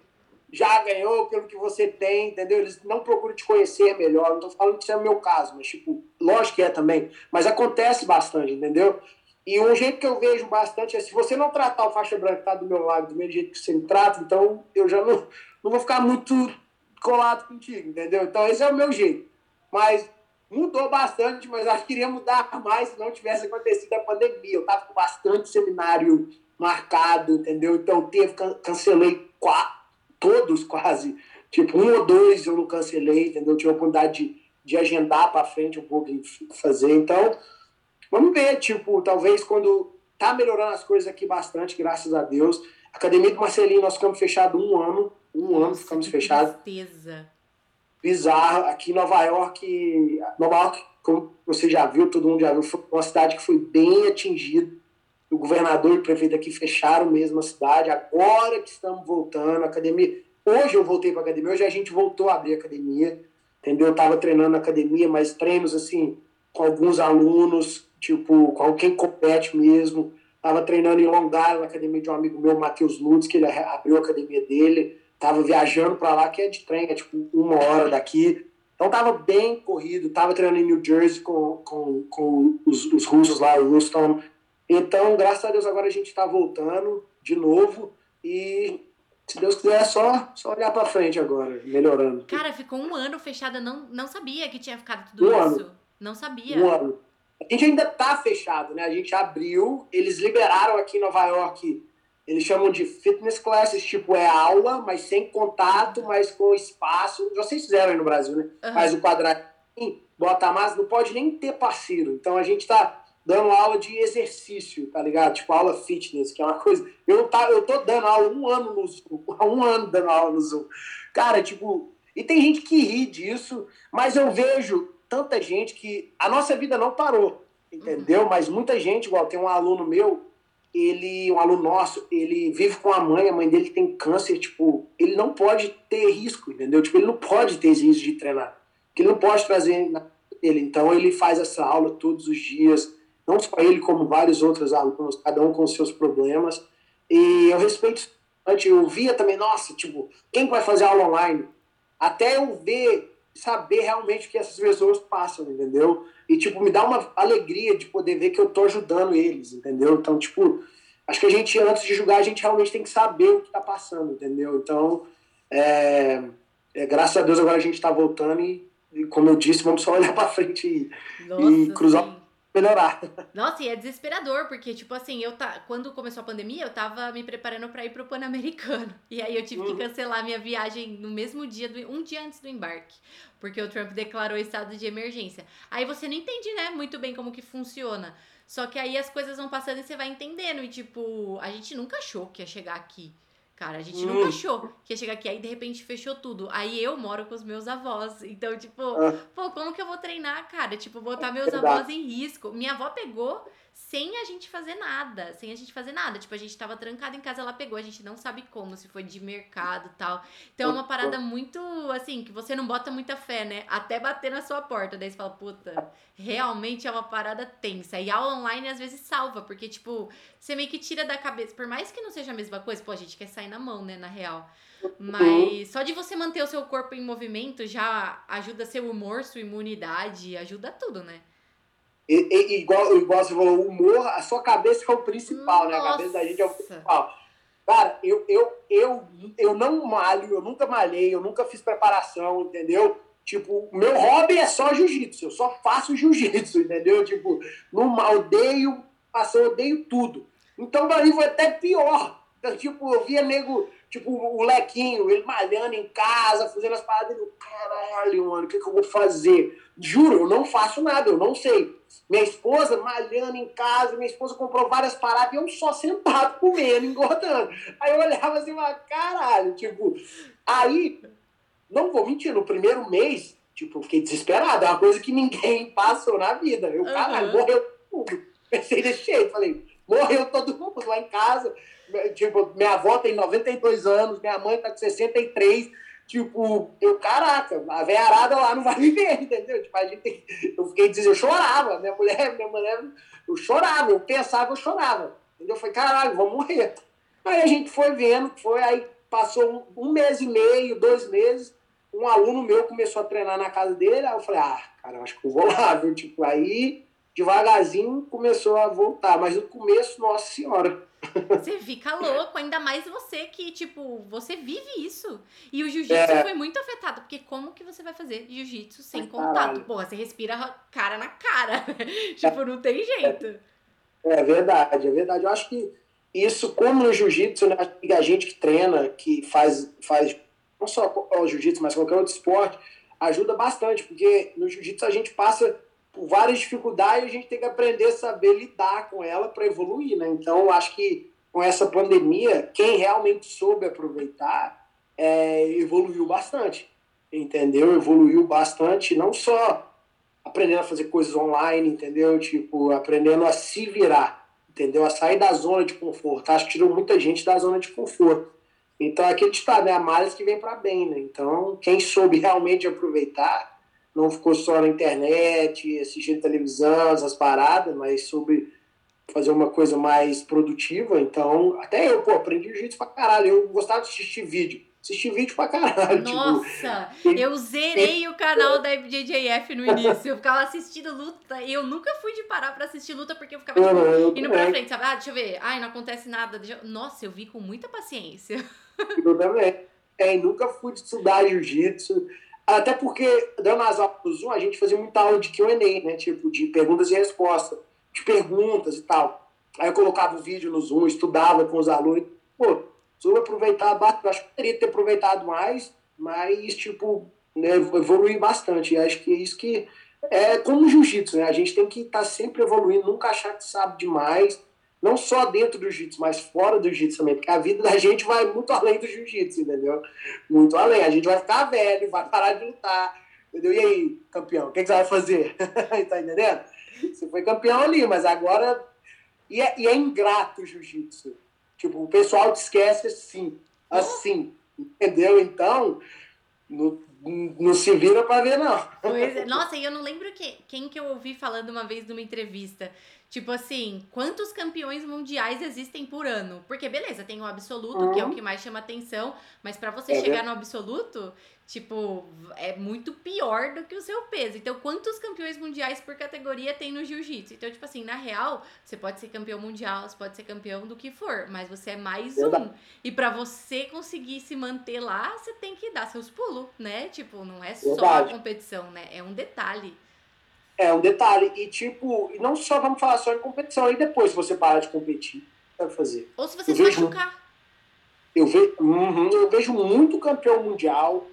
já ganhou, pelo que você tem, entendeu? Eles não procuram te conhecer melhor. Não tô falando que isso é o meu caso, mas, tipo, lógico que é também. Mas acontece bastante, entendeu? E um jeito que eu vejo bastante é se você não tratar o faixa branca que está do meu lado do mesmo jeito que você me trata, então eu já não, não vou ficar muito colado contigo, entendeu? Então esse é o meu jeito. Mas mudou bastante, mas acho que iria mudar mais se não tivesse acontecido a pandemia. Eu estava com bastante seminário marcado, entendeu? Então teve, cancelei quatro, todos quase. Tipo, um ou dois eu não cancelei, entendeu? Eu tive a oportunidade de, de agendar para frente um pouco e fazer. Então, Vamos ver, tipo, talvez quando tá melhorando as coisas aqui bastante, graças a Deus. Academia do Marcelinho, nós ficamos fechados um ano. Um Nossa, ano ficamos fechados. Tristeza. Bizarro. Aqui em Nova York, Nova York, como você já viu, todo mundo já viu, foi uma cidade que foi bem atingida. O governador e o prefeito aqui fecharam mesmo a cidade. Agora que estamos voltando, a academia. Hoje eu voltei para academia, hoje a gente voltou a abrir a academia. Entendeu? Eu estava treinando na academia, mas treinos assim, com alguns alunos, tipo, com quem compete mesmo. Estava treinando em Long Island, na academia de um amigo meu, Matheus Lutz, que ele abriu a academia dele. Estava viajando para lá, que é de trem, é tipo uma hora daqui. Então estava bem corrido, estava treinando em New Jersey com, com, com os, os russos lá, o Ruston. Então, graças a Deus, agora a gente está voltando de novo e se Deus quiser, é só, só olhar para frente agora, melhorando. Cara, ficou um ano fechada, não, não sabia que tinha ficado tudo um isso. Ano. Não sabia. Um ano. A gente ainda está fechado, né? A gente abriu, eles liberaram aqui em Nova York, eles chamam de fitness classes, tipo, é aula, mas sem contato, mas com espaço. Vocês fizeram aí no Brasil, né? Uhum. Mas o quadradinho, bota mais, não pode nem ter parceiro. Então a gente está dando aula de exercício, tá ligado? Tipo, aula fitness, que é uma coisa. Eu, tá, eu tô dando aula um ano no Zoom, um ano dando aula no Zoom. Cara, tipo, e tem gente que ri disso, mas eu vejo tanta gente que a nossa vida não parou, entendeu? Uhum. Mas muita gente, igual tem um aluno meu, ele, um aluno nosso, ele vive com a mãe, a mãe dele tem câncer, tipo, ele não pode ter risco, entendeu? Tipo, ele não pode ter risco de treinar. Que ele não pode trazer dele. Então ele faz essa aula todos os dias, não só ele, como vários outros alunos, cada um com seus problemas. E eu respeito antes eu via também, nossa, tipo, quem vai fazer aula online? Até eu ver, saber realmente o que essas pessoas passam, entendeu? E, tipo, me dá uma alegria de poder ver que eu tô ajudando eles, entendeu? Então, tipo, acho que a gente, antes de julgar, a gente realmente tem que saber o que tá passando, entendeu? Então, é, é graças a Deus agora a gente tá voltando e, e como eu disse, vamos só olhar pra frente e, e cruzar. Sim melhorar. Nossa, e é desesperador, porque, tipo assim, eu tá, quando começou a pandemia, eu tava me preparando para ir pro Pan-Americano. E aí eu tive uhum. que cancelar minha viagem no mesmo dia, do, um dia antes do embarque. Porque o Trump declarou estado de emergência. Aí você não entende, né, muito bem como que funciona. Só que aí as coisas vão passando e você vai entendendo. E, tipo, a gente nunca achou que ia chegar aqui. Cara, a gente nunca hum. achou que ia chegar aqui, aí de repente fechou tudo. Aí eu moro com os meus avós. Então, tipo, ah. pô, como que eu vou treinar, cara? Tipo, botar meus avós em risco. Minha avó pegou sem a gente fazer nada, sem a gente fazer nada. Tipo, a gente tava trancado em casa, ela pegou, a gente não sabe como, se foi de mercado tal. Então é uma parada muito, assim, que você não bota muita fé, né? Até bater na sua porta. Daí você fala, puta, realmente é uma parada tensa. E aula online às vezes salva, porque, tipo, você meio que tira da cabeça, por mais que não seja a mesma coisa, pô, a gente quer sair na mão, né, na real. Mas só de você manter o seu corpo em movimento já ajuda seu humor, sua imunidade, ajuda tudo, né? E, e, igual, igual você falou, o humor, a sua cabeça é o principal, Nossa. né? A cabeça da gente é o principal. Cara, eu, eu, eu, eu não malho, eu nunca malhei, eu nunca fiz preparação, entendeu? Tipo, meu hobby é só jiu-jitsu, eu só faço jiu-jitsu, entendeu? Tipo, não odeio, eu odeio tudo. Então, pra mim foi até pior. Então, tipo, eu via nego Tipo, o Lequinho, ele malhando em casa, fazendo as paradas. Eu, caralho, mano, o que, que eu vou fazer? Juro, eu não faço nada, eu não sei. Minha esposa malhando em casa, minha esposa comprou várias paradas e eu só sentado comendo, engordando. Aí eu olhava assim e caralho, tipo. Aí, não vou mentir, no primeiro mês, tipo, eu fiquei desesperado. É uma coisa que ninguém passou na vida. Eu, caralho, uhum. morreu mundo. Pensei desse jeito, falei, morreu todo mundo lá em casa Tipo, minha avó tem 92 anos, minha mãe tá com 63. Tipo, eu, caraca, a veiarada lá não vai viver, entendeu? Tipo, a gente, eu fiquei dizendo, eu chorava, minha mulher, minha mulher, eu chorava, eu pensava, eu chorava. Entendeu? Eu falei, caralho, vou morrer. Aí a gente foi vendo, foi, aí passou um, um mês e meio, dois meses, um aluno meu começou a treinar na casa dele, aí eu falei, ah, cara, acho que eu vou lá, viu? Tipo, aí devagarzinho começou a voltar, mas no começo, nossa senhora, você fica louco, ainda mais você que, tipo, você vive isso. E o jiu-jitsu é. foi muito afetado, porque como que você vai fazer jiu-jitsu sem Ai, contato? Caralho. Porra, você respira cara na cara. tipo, não tem jeito. É, é, verdade, é verdade. Eu acho que isso, como no jiu-jitsu, né, a gente que treina, que faz, faz não só o jiu-jitsu, mas qualquer outro esporte, ajuda bastante, porque no jiu-jitsu a gente passa por várias dificuldades, a gente tem que aprender a saber lidar com ela para evoluir, né? Então, acho que com essa pandemia, quem realmente soube aproveitar é, evoluiu bastante, entendeu? Evoluiu bastante, não só aprendendo a fazer coisas online, entendeu? Tipo, aprendendo a se virar, entendeu? A sair da zona de conforto. Acho que tirou muita gente da zona de conforto. Então, aqui está, né? A males que vem para bem, né? Então, quem soube realmente aproveitar não ficou só na internet, assistindo televisão, essas paradas, mas sobre fazer uma coisa mais produtiva. Então, até eu, pô, aprendi jiu-jitsu pra caralho. Eu gostava de assistir vídeo. Assistir vídeo pra caralho. Tipo, Nossa, tipo, eu zerei o canal da BJJF no início. Eu ficava assistindo luta. E eu nunca fui de parar pra assistir luta porque eu ficava tipo, eu indo pra frente, sabe? Ah, deixa eu ver. Ai, não acontece nada. Nossa, eu vi com muita paciência. Eu também. É, nunca fui de estudar jiu-jitsu. Até porque, dando as aulas do Zoom, a gente fazia muita aula de QA, né? Tipo, de perguntas e respostas, de perguntas e tal. Aí eu colocava o vídeo no Zoom, estudava com os alunos. Pô, soube aproveitar, acho que poderia ter aproveitado mais, mas, tipo, né, evoluir bastante. E acho que é isso que é como jiu-jitsu, né? A gente tem que estar tá sempre evoluindo, nunca achar que sabe demais não só dentro do jiu-jitsu, mas fora do jiu-jitsu também, porque a vida da gente vai muito além do jiu-jitsu, entendeu? Muito além. A gente vai ficar velho, vai parar de lutar, entendeu? E aí, campeão, o que, que você vai fazer? tá entendendo? Você foi campeão ali, mas agora. E é, e é ingrato o jiu-jitsu. Tipo, o pessoal te esquece assim, assim, entendeu? Então, no, não se vira pra ver, não. Pois é. Nossa, e eu não lembro que, quem que eu ouvi falando uma vez numa entrevista. Tipo assim, quantos campeões mundiais existem por ano? Porque, beleza, tem o absoluto, uhum. que é o uhum. que mais chama atenção, mas para você é chegar no absoluto, tipo, é muito pior do que o seu peso. Então, quantos campeões mundiais por categoria tem no jiu-jitsu? Então, tipo assim, na real, você pode ser campeão mundial, você pode ser campeão do que for, mas você é mais um. E para você conseguir se manter lá, você tem que dar seus pulos, né? Tipo, não é só a competição, né? É um detalhe. É um detalhe. E, tipo, não só vamos falar só em competição, aí depois, se você parar de competir, vai fazer. Ou se você eu se vejo, machucar. Eu, ve, uhum, eu vejo muito campeão mundial,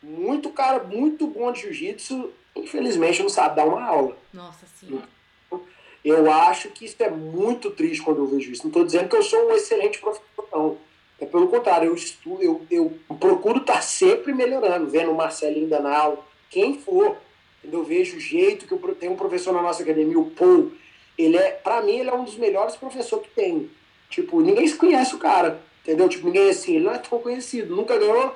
muito cara muito bom de jiu-jitsu, infelizmente não sabe dar uma aula. Nossa, sim. Eu acho que isso é muito triste quando eu vejo isso. Não estou dizendo que eu sou um excelente professor, não. É pelo contrário, eu estudo, eu, eu procuro estar sempre melhorando, vendo o Marcelinho dando aula, quem for eu vejo o jeito que eu tenho um professor na nossa academia, o Paul. Ele é, para mim, ele é um dos melhores professores que tem. Tipo, ninguém se conhece o cara, entendeu? Tipo, ninguém assim, ele não é tão conhecido, nunca ganhou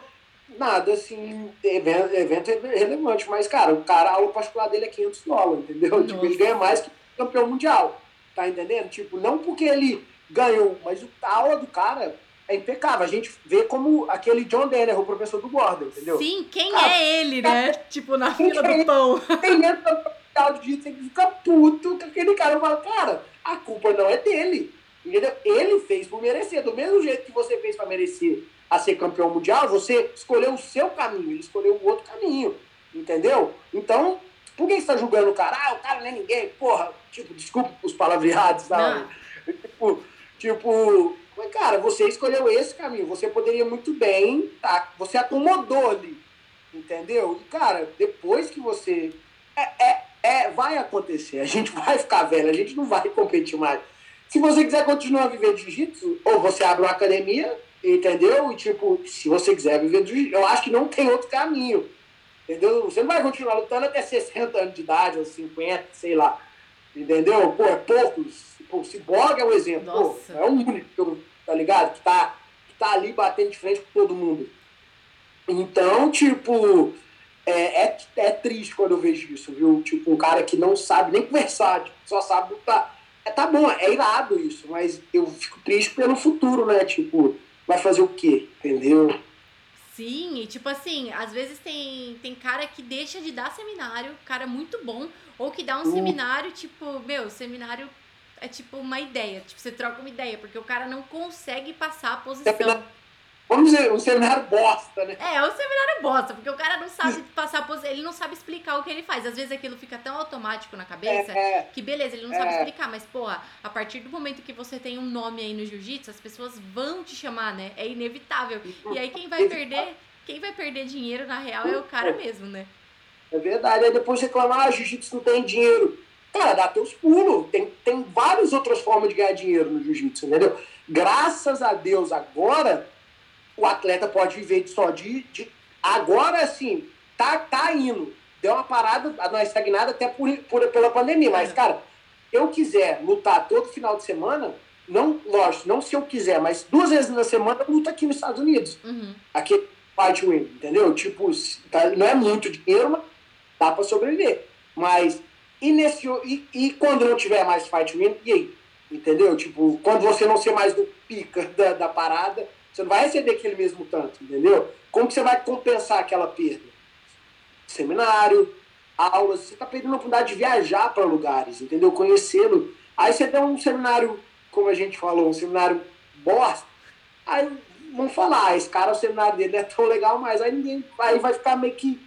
nada assim, evento, evento relevante. Mas, cara, o cara, a aula particular dele é 500 dólares, entendeu? Tipo, ele ganha mais que campeão mundial, tá entendendo? Tipo, não porque ele ganhou, mas a aula do cara é impecável. A gente vê como aquele John Denner, o professor do Gordon, entendeu? Sim, quem Cara, é ele, né? É, tipo, na fila do pão. Tem dentro do jiu você fica puto com aquele cara. Fala, cara, a culpa não é dele. Entendeu? Ele fez por merecer. Do mesmo jeito que você fez para merecer a ser campeão mundial, você escolheu o seu caminho, ele escolheu o outro caminho. Entendeu? Então, por que você está julgando o cara? Ah, o cara não é ninguém. Porra, tipo, desculpa os palavreados, sabe? Tipo, tipo, mas, cara, você escolheu esse caminho. Você poderia muito bem, tá? Você acomodou ali. Entendeu? E, cara, depois que você. É, é, é, vai acontecer. A gente vai ficar velho, a gente não vai competir mais. Se você quiser continuar a viver de jiu-jitsu, ou você abre uma academia, entendeu? E, tipo, se você quiser viver de jiu-jitsu, eu acho que não tem outro caminho. Entendeu? Você não vai continuar lutando até 60 anos de idade, ou 50, sei lá. Entendeu? Pô, é poucos. Pô, o Cyborg é um exemplo. Pô, é um único, tá ligado? Que tá, que tá ali batendo de frente com todo mundo. Então, tipo, é, é, é, triste quando eu vejo isso, viu? Tipo, um cara que não sabe nem conversar, tipo, só sabe lutar. É, tá bom, é irado isso, mas eu fico triste pelo futuro, né? Tipo, vai fazer o quê? Entendeu? Sim, e tipo assim, às vezes tem, tem cara que deixa de dar seminário, cara muito bom, ou que dá um uh. seminário, tipo, meu, seminário é tipo uma ideia, tipo, você troca uma ideia, porque o cara não consegue passar a posição. Vamos dizer, um seminário bosta, né? É, é um seminário bosta, porque o cara não sabe passar a posição, ele não sabe explicar o que ele faz. Às vezes aquilo fica tão automático na cabeça é, é, que beleza, ele não é. sabe explicar, mas porra, a partir do momento que você tem um nome aí no jiu-jitsu, as pessoas vão te chamar, né? É inevitável. E aí quem vai perder, quem vai perder dinheiro na real é o cara mesmo, né? É verdade. Aí depois reclamar, ah, jiu-jitsu não tem dinheiro. Cara, dá teus pulos. Tem, tem várias outras formas de ganhar dinheiro no jiu-jitsu, entendeu? Graças a Deus, agora, o atleta pode viver só de. de agora, sim, tá, tá indo. Deu uma parada, uma estagnada até por, por, pela pandemia. Mas, é. cara, se eu quiser lutar todo final de semana, não, lógico, não se eu quiser, mas duas vezes na semana eu luto aqui nos Estados Unidos. Uhum. Aqui, fight win, entendeu? Tipo, tá, não é muito dinheiro, mas dá pra sobreviver. Mas e, nesse, e, e quando não tiver mais fight win, e aí? Entendeu? Tipo, quando você não ser mais do pica da, da parada, você não vai receber aquele mesmo tanto, entendeu? Como que você vai compensar aquela perda? Seminário, aulas, você está perdendo a oportunidade de viajar para lugares, entendeu? Conhecê-lo. Aí você dá um seminário, como a gente falou, um seminário bosta. Aí vão falar, ah, esse cara, o seminário dele é tão legal, mas aí ninguém aí vai ficar meio que,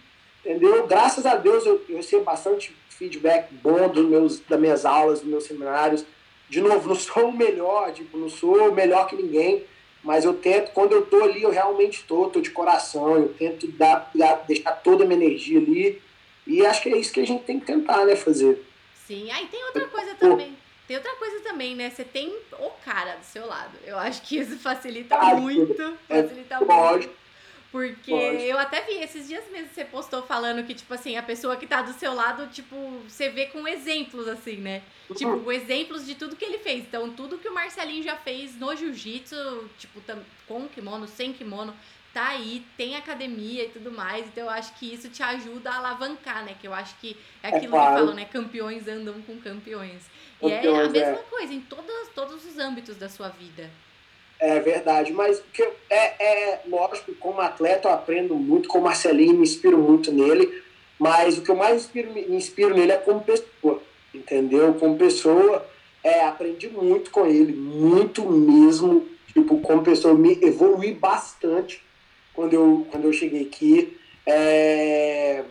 entendeu? Graças a Deus eu, eu recebo bastante feedback bom dos meus, das minhas aulas, dos meus seminários. De novo, não sou o melhor, tipo, não sou melhor que ninguém, mas eu tento, quando eu tô ali, eu realmente tô, tô de coração, eu tento dar, dar, deixar toda a minha energia ali. E acho que é isso que a gente tem que tentar, né, fazer. Sim, aí tem outra coisa também. Tem outra coisa também, né? Você tem o cara do seu lado. Eu acho que isso facilita ah, muito. É, facilita muito. Porque Pode. eu até vi esses dias mesmo você postou falando que, tipo assim, a pessoa que tá do seu lado, tipo, você vê com exemplos, assim, né? Uhum. Tipo, exemplos de tudo que ele fez. Então, tudo que o Marcelinho já fez no jiu-jitsu, tipo, com kimono, sem kimono, tá aí, tem academia e tudo mais, então eu acho que isso te ajuda a alavancar, né? Que eu acho que é, é aquilo é claro. que falam, né? Campeões andam com campeões. E é a mesma é. coisa em todos, todos os âmbitos da sua vida. É verdade, mas que é, é lógico, como atleta eu aprendo muito com o Marcelinho, me inspiro muito nele, mas o que eu mais inspiro, me inspiro nele é como pessoa, entendeu? Como pessoa, é, aprendi muito com ele, muito mesmo, tipo, como pessoa, me evolui bastante quando eu, quando eu cheguei aqui, é,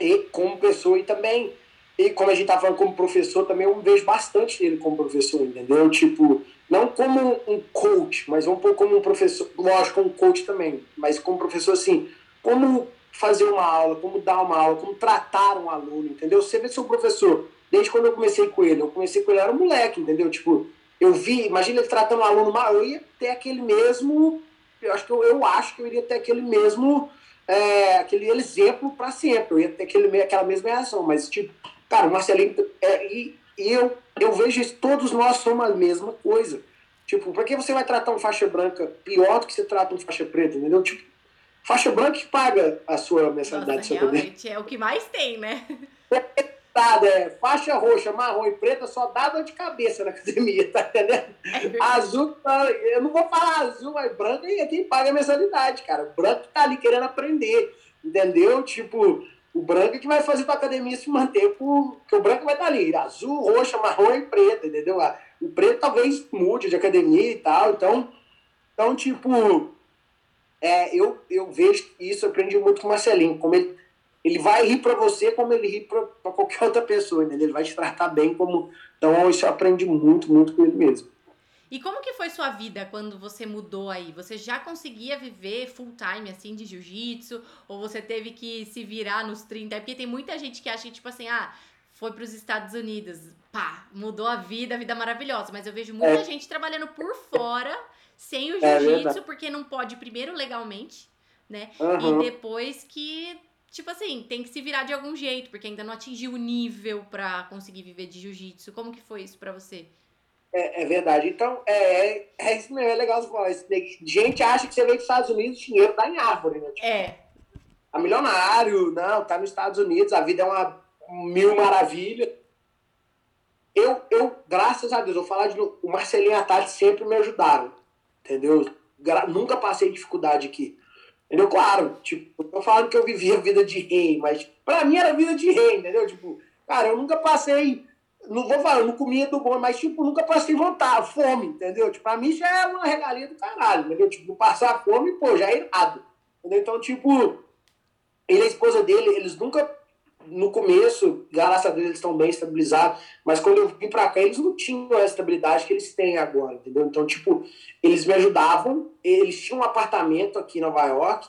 e como pessoa e também e como a gente tá falando como professor, também eu vejo bastante ele como professor, entendeu? Tipo, não como um coach, mas um pouco como um professor, lógico, um coach também, mas como professor, assim, como fazer uma aula, como dar uma aula, como tratar um aluno, entendeu? Você vê seu professor, desde quando eu comecei com ele, eu comecei com ele, era um moleque, entendeu? Tipo, eu vi, imagina ele tratando um aluno mal, eu ia ter aquele mesmo, eu acho que eu, eu acho que eu iria ter aquele mesmo, é, aquele exemplo para sempre, eu ia ter aquele, aquela mesma reação, mas tipo, Cara, o Marcelinho. É, e, e eu, eu vejo isso, todos nós somos a mesma coisa. Tipo, por que você vai tratar um faixa branca pior do que você trata um faixa preta, entendeu? Tipo, faixa branca que paga a sua mensalidade. Nossa, realmente, é o que mais tem, né? É, é, faixa roxa, marrom e preta só dá dor de cabeça na academia, tá entendendo? É azul, eu não vou falar azul, mas branco é quem paga a mensalidade, cara. O branco tá ali querendo aprender, entendeu? Tipo, o branco é que vai fazer tua academia se manter, porque o branco vai estar ali, azul, roxa, marrom e preto, entendeu? Ah, o preto talvez mude de academia e tal, então, então tipo, é, eu, eu vejo isso, eu aprendi muito com o Marcelinho, como ele, ele vai rir para você como ele ri para qualquer outra pessoa, entendeu? Ele vai te tratar bem como... Então, isso eu aprendi muito, muito com ele mesmo. E como que foi sua vida quando você mudou aí? Você já conseguia viver full time, assim, de jiu-jitsu? Ou você teve que se virar nos 30? Porque tem muita gente que acha que, tipo assim, ah, foi para os Estados Unidos, pá, mudou a vida, a vida maravilhosa. Mas eu vejo muita é. gente trabalhando por fora, sem o é jiu-jitsu, é porque não pode, primeiro, legalmente, né? Uhum. E depois que tipo assim, tem que se virar de algum jeito, porque ainda não atingiu o nível para conseguir viver de jiu-jitsu. Como que foi isso para você? É, é, verdade. Então, é, é isso mesmo, é legal você falar isso. Gente acha que você veio dos Estados Unidos, o dinheiro tá em árvore, né? Tipo, é. Tá milionário, não, tá nos Estados Unidos, a vida é uma mil maravilha. Eu, eu, graças a Deus, eu falar de o Marcelinho e a Tati sempre me ajudaram, entendeu? Nunca passei dificuldade aqui. Entendeu? Claro, tipo, eu tô falando que eu vivia a vida de rei, mas pra mim era vida de rei, entendeu? Tipo, cara, eu nunca passei não vou falar, eu não comia do bom, mas tipo, nunca passei vontade, fome, entendeu? Tipo, pra mim já é uma regalia do caralho, entendeu? Tipo, passar fome, pô, já é irado. Entendeu? Então, tipo, ele e a esposa dele, eles nunca, no começo, graças a Deus, eles estão bem estabilizados, mas quando eu vim pra cá, eles não tinham a estabilidade que eles têm agora, entendeu? Então, tipo, eles me ajudavam, eles tinham um apartamento aqui em Nova York,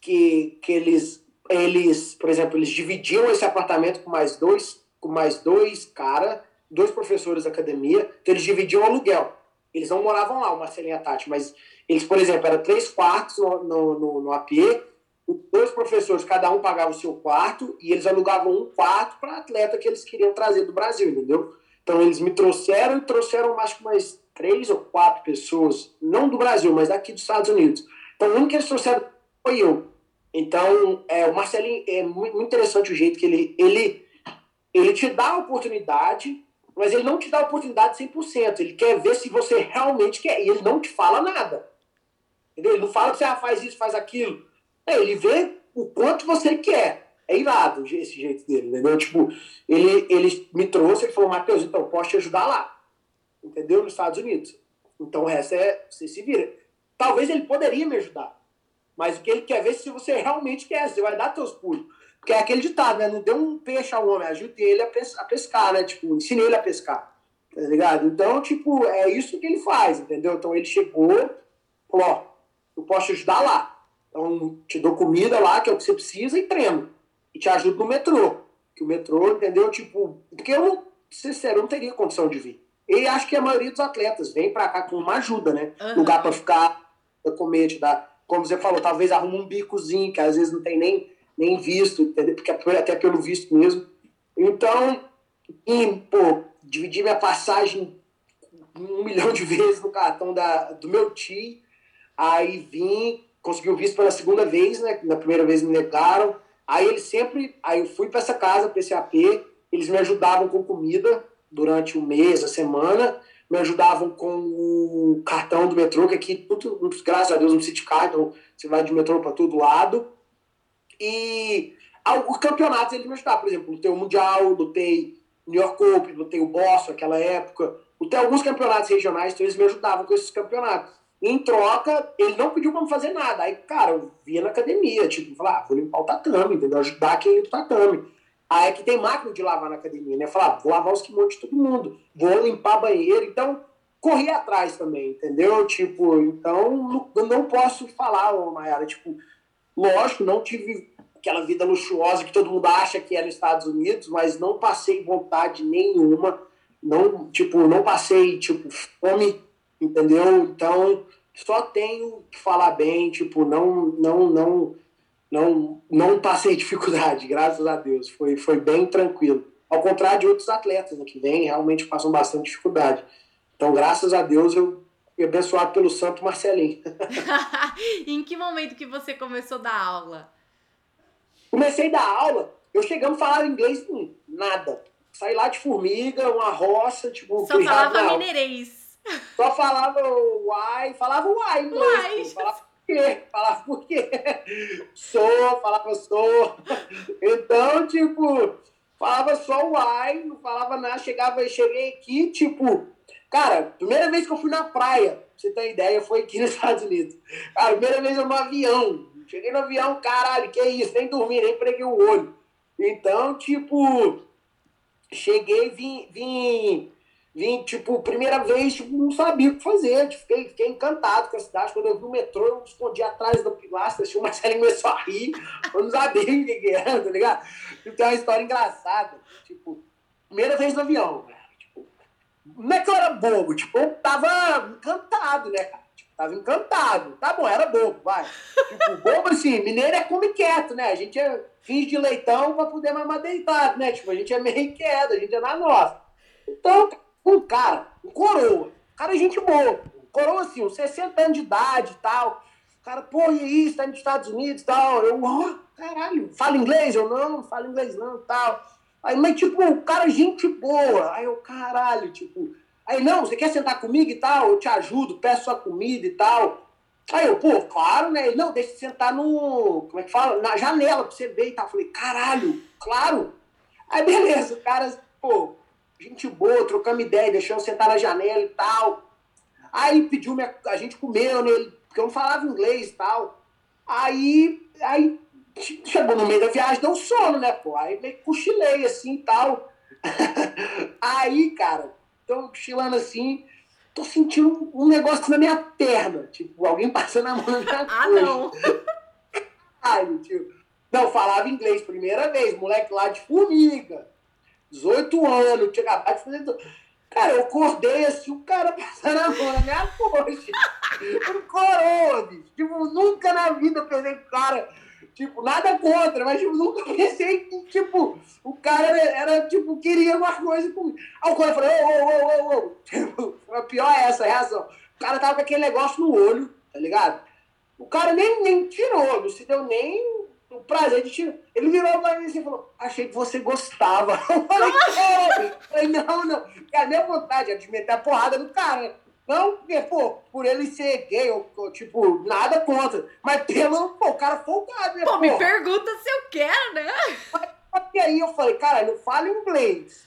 que, que eles, eles, por exemplo, eles dividiam esse apartamento com mais dois com mais dois caras, dois professores da academia, então eles dividiam o aluguel. Eles não moravam lá, o Marcelinho e a Tati, mas eles, por exemplo, eram três quartos no, no, no, AP, dois professores, cada um pagava o seu quarto, e eles alugavam um quarto para atleta que eles queriam trazer do Brasil, entendeu? Então eles me trouxeram e trouxeram acho que mais três ou quatro pessoas, não do Brasil, mas daqui dos Estados Unidos. Então o único que eles trouxeram foi eu. Então é, o Marcelinho é muito interessante o jeito que ele, ele ele te dá a oportunidade, mas ele não te dá a oportunidade 100%. Ele quer ver se você realmente quer. E ele não te fala nada. Entendeu? Ele não fala que você ah, faz isso, faz aquilo. É, ele vê o quanto você quer. É irado esse jeito dele, entendeu? Tipo, ele, ele me trouxe, ele falou, Matheus, então posso te ajudar lá. Entendeu? Nos Estados Unidos. Então o resto é, você se vira. Talvez ele poderia me ajudar. Mas o que ele quer ver é se você realmente quer. Você vai dar teus pulos. Porque é aquele ditado, né? Não deu um peixe ao homem, ajude ele a, pes a pescar, né? Tipo, ensinei ele a pescar. Tá ligado? Então, tipo, é isso que ele faz, entendeu? Então ele chegou, falou, ó, eu posso te ajudar lá. Então, te dou comida lá, que é o que você precisa, e treino. E te ajudo no metrô. Que o metrô, entendeu? Tipo, porque eu, não, sincero, eu não teria condição de vir. E acho que a maioria dos atletas vem pra cá com uma ajuda, né? Uhum. Lugar pra ficar, pra comer, te dar. Como você falou, talvez arruma um bicozinho, que às vezes não tem nem nem visto? Porque até pelo visto mesmo. Então, pô, dividi minha passagem um milhão de vezes no cartão da, do meu tio, aí vim, conseguiu visto pela segunda vez, né? Na primeira vez me negaram. Aí eles sempre. Aí eu fui para essa casa, para esse AP, eles me ajudavam com comida durante o um mês, a semana, me ajudavam com o cartão do metrô, que aqui, tudo, graças a Deus, um City Card, então você vai de metrô para todo lado. E os campeonatos eles me ajudavam, por exemplo, lutei o Mundial, lutei New York Open, lutei o Boston naquela época, lutei alguns campeonatos regionais, então eles me ajudavam com esses campeonatos. Em troca, ele não pediu pra me fazer nada. Aí, cara, eu via na academia, tipo, falar, ah, vou limpar o tatame, entendeu? Ajudar quem limpa o tatame. Aí que tem máquina de lavar na academia, né? Falar, ah, vou lavar os kimonos de todo mundo, vou limpar banheiro. Então, corri atrás também, entendeu? Tipo, então, não, não posso falar, ô Mayara, tipo, lógico, não tive aquela vida luxuosa que todo mundo acha que é nos Estados Unidos, mas não passei vontade nenhuma, não, tipo, não passei, tipo, fome, entendeu? Então, só tenho que falar bem, tipo, não, não, não, não, não passei dificuldade, graças a Deus, foi, foi bem tranquilo. Ao contrário de outros atletas né, que vêm, realmente passam bastante dificuldade. Então, graças a Deus, eu fui abençoado pelo Santo Marcelinho. em que momento que você começou a dar aula? Comecei a dar aula, eu chegando a falar inglês, nada. Saí lá de formiga, uma roça, tipo... Só falava mineirês. Só falava uai, falava uai inglês. Falava por quê? Falava por quê? Sou, falava sou. Então, tipo, falava só uai, não falava nada. Chegava, cheguei aqui, tipo, cara, primeira vez que eu fui na praia, pra você ter ideia, foi aqui nos Estados Unidos. Cara, primeira vez eu no avião. Cheguei no avião, caralho, que isso? Nem dormi, nem preguei o olho. Então, tipo, cheguei, vim, vim Vim, tipo, primeira vez, tipo, não sabia o que fazer. Tipo, fiquei, fiquei encantado com a cidade. Quando eu vi o metrô, eu me escondi atrás da pilastra, assim, o Marcelinho começou a rir. Eu não sabia o que, era, tá ligado? Tipo, tem uma história engraçada. Tipo, primeira vez no avião, né? Não é que eu era bobo, tipo, eu tava encantado, né, cara? Tipo, tava encantado. Tá bom, era bobo, vai. Tipo, bobo assim, mineiro é come quieto, né? A gente é fins de leitão pra poder mamar deitado, né? Tipo, a gente é meio quieto, a gente é na nossa. Então, um cara, um coroa, cara é gente boa, coroa assim, uns 60 anos de idade e tal. O cara, pô, e aí, você tá nos Estados Unidos e tal. Eu, ó, oh, caralho, fala inglês? Eu, não, não falo inglês não tal. Aí, mas tipo, o cara, é gente boa. Aí eu, caralho, tipo. Aí, não, você quer sentar comigo e tal? Eu te ajudo, peço sua comida e tal. Aí eu, pô, claro, né? Ele, não, deixa eu sentar no. Como é que fala? Na janela pra você ver e tal. Eu falei, caralho, claro. Aí beleza, o cara, pô, gente boa, trocamos ideia, deixou eu sentar na janela e tal. Aí pediu minha, a gente comeu nele, porque eu não falava inglês e tal. Aí, aí chegou no meio da viagem, deu sono, né, pô? Aí meio que cochilei assim e tal. aí, cara, tô cochilando assim, tô sentindo um negócio na minha perna. Tipo, alguém passando a mão na minha Ah, não! Aí, tipo, não, falava inglês primeira vez, moleque lá de formiga. 18 anos, tinha acabado de fazer. Cara, eu acordei assim, o cara passando a mão na minha coxa. Um coroa, bicho. Tipo, nunca na vida eu pensei que o cara. Tipo, nada contra, mas tipo, nunca pensei que, tipo, o cara era, era tipo, queria alguma coisa comigo. Aí o cara falou, ô, ô, ô, ô, ô. Tipo, a pior é essa a reação. O cara tava com aquele negócio no olho, tá ligado? O cara nem, nem tirou, não se deu nem o prazer de tirar. Ele virou pra mim assim e falou: Achei que você gostava. Eu falei: Não, não. Porque a minha vontade é de meter a porrada no cara. Não, porque, pô, por ele ser gay, ou, ou tipo, nada contra. Mas pelo, pô, o cara folgado, né? Pô, pô, me pergunta se eu quero, né? Mas, e aí eu falei, cara, não fala inglês.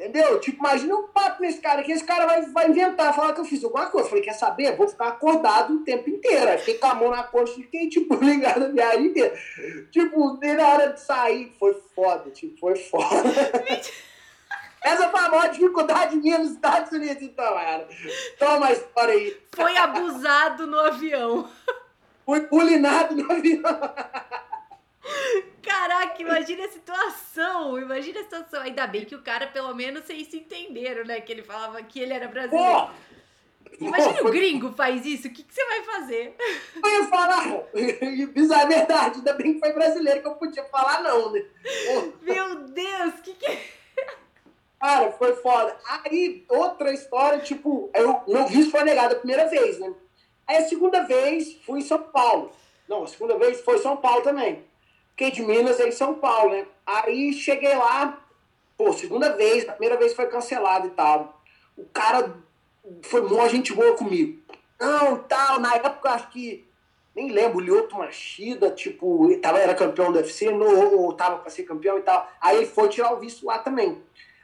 Entendeu? Tipo, imagina um papo nesse cara que esse cara vai, vai inventar, falar que eu fiz alguma coisa. falei, quer saber? Vou ficar acordado o tempo inteiro. Aí fiquei com a mão na coxa e fiquei, tipo, ligado a viagem inteira. Tipo, na hora de sair, foi foda, tipo, foi foda. Essa foi a maior dificuldade minha nos Estados Unidos, então, era. Toma a história aí. Foi abusado no avião. Fui pulinado no avião. Caraca, imagina a situação, imagina a situação. Ainda bem que o cara, pelo menos, vocês se entenderam, né? Que ele falava que ele era brasileiro. Imagina o gringo faz isso, o que, que você vai fazer? Eu ia falar, bizarro, é verdade, ainda bem que foi brasileiro que eu podia falar não, né? Meu Deus, que que é? Cara, foi foda. Aí, outra história, tipo, eu, meu visto foi negado a primeira vez, né? Aí a segunda vez, fui em São Paulo. Não, a segunda vez foi São Paulo também. Fiquei de Minas em São Paulo, né? Aí cheguei lá, pô, segunda vez, a primeira vez foi cancelado e tal. O cara foi mó gente boa comigo. Não, tal, na época acho que nem lembro, o Lioto Machida, tipo, tava, era campeão do UFC, no, ou tava para ser campeão e tal. Aí ele foi tirar o visto lá também.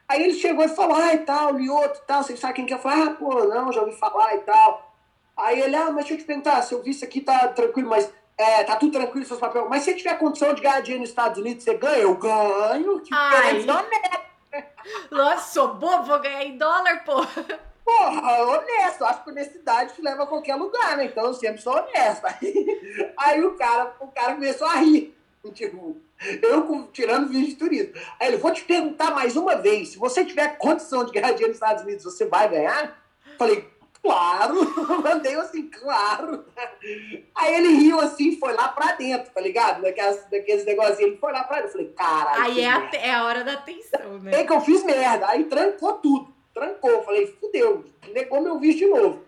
Aí ele chegou e falou, ah, e tal, Lioto e tal, você sabe quem que é? Eu falei, ah, pô, não, já ouvi falar e tal. Aí ele, ah, mas deixa eu te perguntar, seu visto aqui tá tranquilo, mas é, tá tudo tranquilo, seus papéis. Mas se você tiver condição de ganhar dinheiro nos Estados Unidos, você ganha? Eu ganho. Que Ai. Nossa, sou bobo, vou ganhar em dólar, pô. Porra, honesto. Acho que honestidade te leva a qualquer lugar, né? Então eu sempre sou honesto. Aí, aí o, cara, o cara começou a rir. Tipo, eu tirando vídeo de turismo. Aí ele, vou te perguntar mais uma vez: se você tiver condição de ganhar dinheiro nos Estados Unidos, você vai ganhar? Falei, claro. Mandei assim, claro. Aí ele riu assim, foi lá pra dentro, tá ligado? Daquelas, daqueles negocinhos. Ele foi lá pra dentro. Eu falei, caralho. Aí é a, é a hora da atenção, né? É que eu fiz merda. Aí trancou tudo trancou. Falei, fudeu, negou meu visto de novo.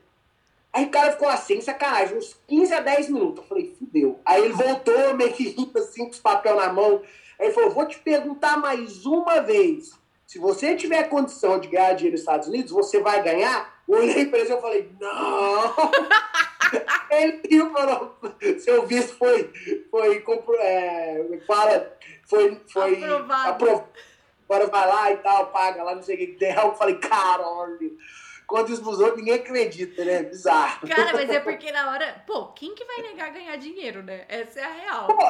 Aí o cara ficou assim, sacanagem, uns 15 a 10 minutos. Eu falei, fudeu. Aí ele voltou, meio que assim, com os papel na mão. Aí ele falou, vou te perguntar mais uma vez. Se você tiver condição de ganhar dinheiro nos Estados Unidos, você vai ganhar? Eu olhei para ele e falei, não! ele falou, seu visto foi, foi, é, fala, foi, foi aprovado. agora vai lá e tal, paga lá, não sei o que. Eu falei, caralho. Quando isso pros outros, ninguém acredita, né? Bizarro. Cara, mas é porque na hora. Pô, quem que vai negar ganhar dinheiro, né? Essa é a real. Pô,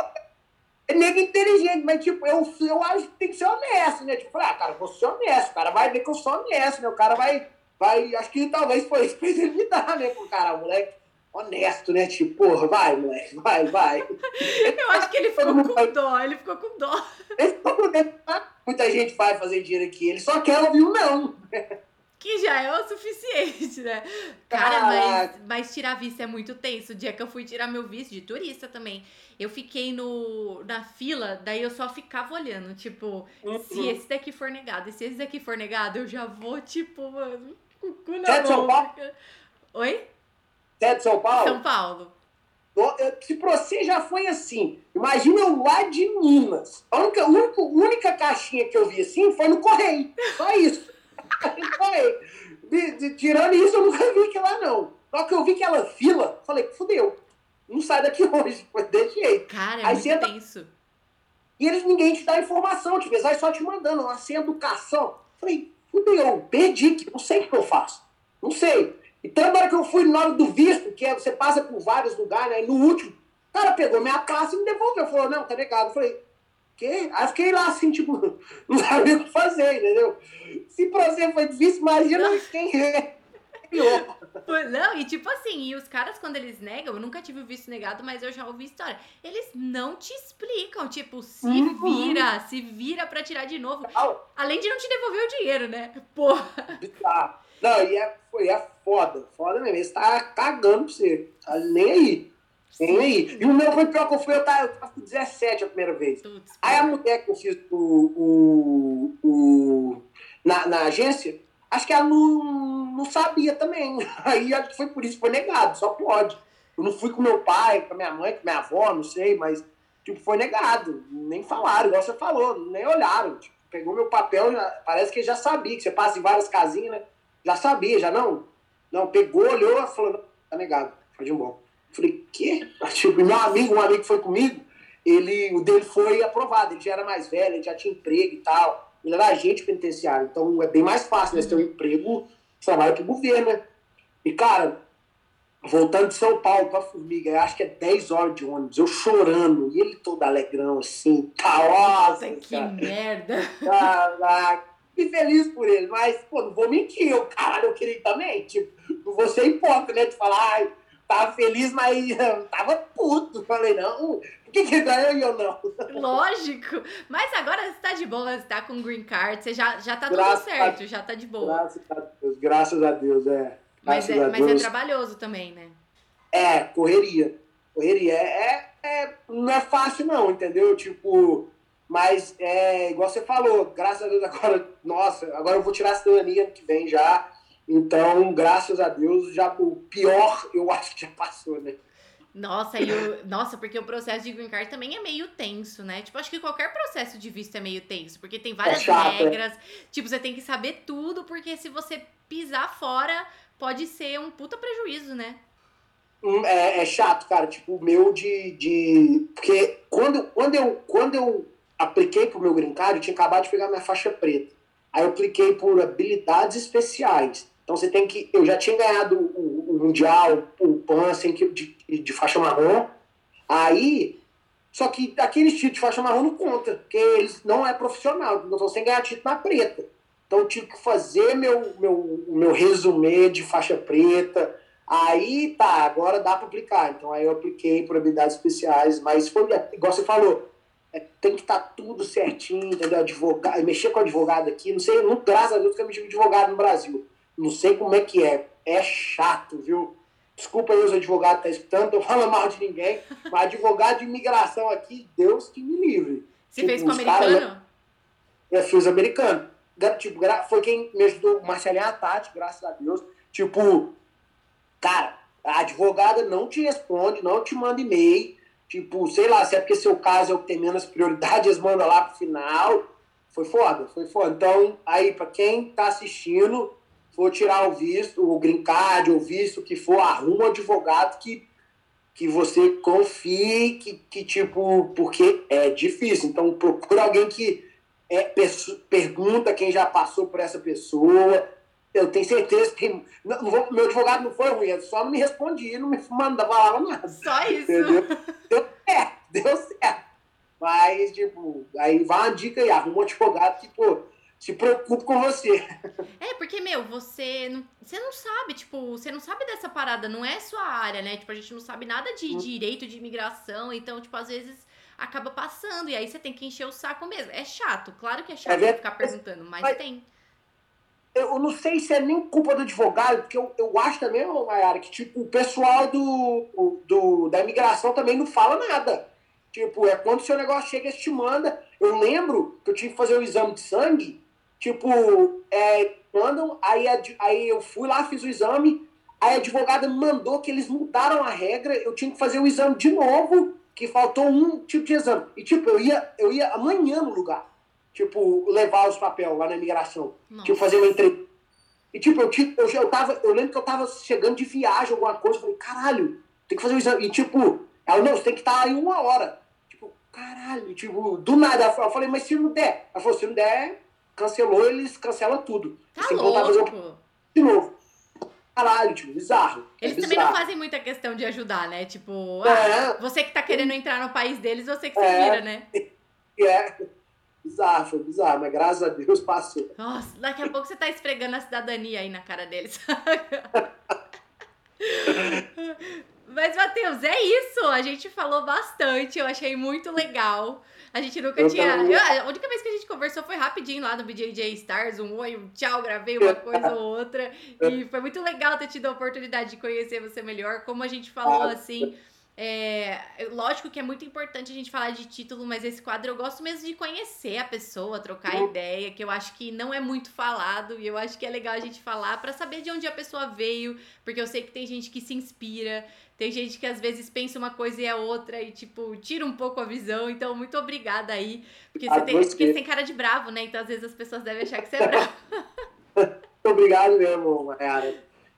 é nega inteligente, mas tipo, eu, eu acho que tem que ser honesto, né? Tipo, ah, cara, vou ser honesto. O cara vai ver que eu sou honesto, né? O cara vai. vai acho que talvez foi isso que ele me dar, né? Pro cara, moleque honesto, né? Tipo, porra, vai, moleque, vai, vai. Eu acho que ele ficou com dó, ele ficou com dó. Ele ficou com dó. Muita gente vai fazer dinheiro aqui, ele só quer ouvir o não. Que já é o suficiente, né? Cara, mas, mas tirar visto é muito tenso. O dia que eu fui tirar meu visto de turista também, eu fiquei no, na fila, daí eu só ficava olhando, tipo, uhum. se esse daqui for negado, e se esse daqui for negado, eu já vou, tipo, mano, com o cu na mão. Oi? Você é de São Paulo? São Paulo. Se pra você já foi assim, imagina eu lá de Minas. A única, única, única caixinha que eu vi assim foi no Correio. Só isso. De, de, tirando isso, eu nunca vi aquilo lá, não. Só que eu vi aquela fila, falei, fudeu. Não sai daqui hoje. Foi desse jeito. Cara, é Aí muito entra... E eles ninguém te dá informação, tipo, eles só te mandando uma sem educação. Falei, fudeu, perdi, não sei o que eu faço. Não sei. Então, na hora que eu fui na hora do visto, que é, você passa por vários lugares, né? no último, o cara pegou minha classe e me devolveu. Falou, não, tá negado. Eu falei, quê? Aí fiquei lá assim, tipo, não sabia o que fazer, entendeu? Se pra você foi difícil, imagina não. quem é. Não, e tipo assim, e os caras, quando eles negam, eu nunca tive o visto negado, mas eu já ouvi história. Eles não te explicam, tipo, se uhum. vira, se vira pra tirar de novo. Além de não te devolver o dinheiro, né? Porra. Tá. Não, e é, foi, é foda, foda mesmo. Ele tá cagando pra você. Tá nem aí. Aí. E o meu foi pior que eu fui, eu tava, eu tava com 17 a primeira vez. Aí a mulher que eu fiz o, o, o, na, na agência, acho que ela não, não sabia também. Aí acho que foi por isso foi negado, só pode. Eu não fui com meu pai, com minha mãe, com minha avó, não sei, mas tipo, foi negado. Nem falaram, igual você falou, nem olharam. Tipo, pegou meu papel, já, parece que já sabia, que você passa em várias casinhas, né? Já sabia, já não. Não, pegou, olhou, falou, tá negado, foi de embora. Falei, quê? Tipo, meu amigo, um amigo que foi comigo, ele, o dele foi aprovado, ele já era mais velho, ele já tinha emprego e tal. Ele era agente penitenciário, então é bem mais fácil, né? Você ter um emprego, trabalha pro governo, né? E, cara, voltando de São Paulo pra Formiga, acho que é 10 horas de ônibus, eu chorando, e ele todo alegrão, assim, nossa, que cara. merda. Caraca e feliz por ele. Mas, pô, não vou mentir. Eu, caralho, eu queria também. Tipo, não vou ser hipócrita, né? De falar, ai, tava feliz, mas tava puto. Falei, não, por que, que ganhou e eu não? Lógico. Mas agora você tá de boa, você tá com green card, você já, já tá graças tudo certo, a, já tá de boa. Graças a Deus, graças a Deus, é. Mas, é, mas é trabalhoso também, né? É, correria. Correria. É, é, é, não é fácil, não, entendeu? Tipo, mas, é, igual você falou, graças a Deus agora, nossa, agora eu vou tirar a cidadania ano que vem já. Então, graças a Deus, já o pior eu acho que já passou, né? Nossa, e o, nossa, porque o processo de green card também é meio tenso, né? Tipo, acho que qualquer processo de visto é meio tenso, porque tem várias é regras. É. Tipo, você tem que saber tudo, porque se você pisar fora, pode ser um puta prejuízo, né? Hum, é, é chato, cara. Tipo, o meu de, de. Porque quando, quando, eu, quando eu apliquei pro meu green card, eu tinha acabado de pegar minha faixa preta. Aí eu apliquei por habilidades especiais. Então você tem que. Eu já tinha ganhado o, o Mundial, o PAN, assim, de, de faixa marrom. Aí. Só que aquele título de faixa marrom não conta, porque eles não é profissional, então você ganhar título na preta. Então eu tive que fazer meu, meu, meu resumê de faixa preta. Aí tá, agora dá para aplicar. Então aí eu apliquei por habilidades especiais, mas foi igual você falou, é, tem que estar tá tudo certinho, entendeu? Advogado, mexer com advogado aqui, não sei, não, graças a Deus que eu mexi com advogado no Brasil. Não sei como é que é. É chato, viu? Desculpa aí os advogados que estão tá escutando, tô falando mal de ninguém, mas advogado de imigração aqui, Deus que me livre. Você tipo, fez com o americano? Cara, eu fiz americano. Tipo, foi quem me ajudou, Marcelinha Atati, graças a Deus. Tipo, cara, a advogada não te responde, não te manda e-mail. Tipo, sei lá, se é porque seu caso é o que tem menos prioridade, eles mandam lá pro final. Foi foda, foi foda. Então, aí, pra quem tá assistindo, for tirar o visto, o green card, o visto que for, arruma um advogado que, que você confie, que, que tipo, porque é difícil. Então procura alguém que é, pergunta quem já passou por essa pessoa. Eu tenho certeza que. Não, meu advogado não foi ruim, só não me respondia, não me mandava falava nada. Só isso. Entendeu? Deu certo, deu certo. Mas, tipo, aí vai uma dica aí, arruma um advogado que, pô, se preocupe com você. É, porque, meu, você não, você não sabe, tipo, você não sabe dessa parada, não é sua área, né? Tipo, a gente não sabe nada de hum. direito de imigração, então, tipo, às vezes acaba passando, e aí você tem que encher o saco mesmo. É chato, claro que é chato é ficar perguntando, mas, mas tem. Eu não sei se é nem culpa do advogado, porque eu, eu acho também, Mayara, que tipo, o pessoal do, do, da imigração também não fala nada. Tipo, é quando o seu negócio chega, eles te manda. Eu lembro que eu tinha que fazer o exame de sangue, Tipo, é, mandam, aí, aí eu fui lá, fiz o exame, aí a advogada mandou que eles mudaram a regra, eu tinha que fazer o exame de novo, que faltou um tipo de exame. E tipo, eu ia, eu ia amanhã no lugar. Tipo, levar os papéis lá na imigração. Nossa. Tipo, fazer uma entrevista. E tipo, eu, tipo, eu, eu, tava, eu lembro que eu tava chegando de viagem, alguma coisa, eu falei, caralho, tem que fazer o exame. E tipo, ela, não, você tem que estar aí uma hora. Tipo, caralho, tipo, do nada. Eu falei, mas se não der? Ela falou, se não der, cancelou, eles cancelam tudo. Tá eles louco. fazer um... de novo. Caralho, tipo, bizarro. É eles é também não fazem muita questão de ajudar, né? Tipo, ah, é. você que tá querendo entrar no país deles, você que se é. vira, né? É. Bizarro, foi bizarro, mas graças a Deus passou. Nossa, daqui a pouco você tá esfregando a cidadania aí na cara deles. mas, Matheus, é isso. A gente falou bastante, eu achei muito legal. A gente nunca eu tinha. Eu, a única vez que a gente conversou foi rapidinho lá no BJJ Stars, um oi, um tchau, gravei uma coisa ou outra. E foi muito legal ter tido a oportunidade de conhecer você melhor. Como a gente falou assim. É, lógico que é muito importante a gente falar de título, mas esse quadro eu gosto mesmo de conhecer a pessoa, trocar ideia, que eu acho que não é muito falado e eu acho que é legal a gente falar para saber de onde a pessoa veio, porque eu sei que tem gente que se inspira, tem gente que às vezes pensa uma coisa e é outra e, tipo, tira um pouco a visão. Então, muito obrigada aí. Porque você, tem, você. porque você tem cara de bravo, né? Então, às vezes as pessoas devem achar que você é bravo. muito obrigado mesmo, Mayara.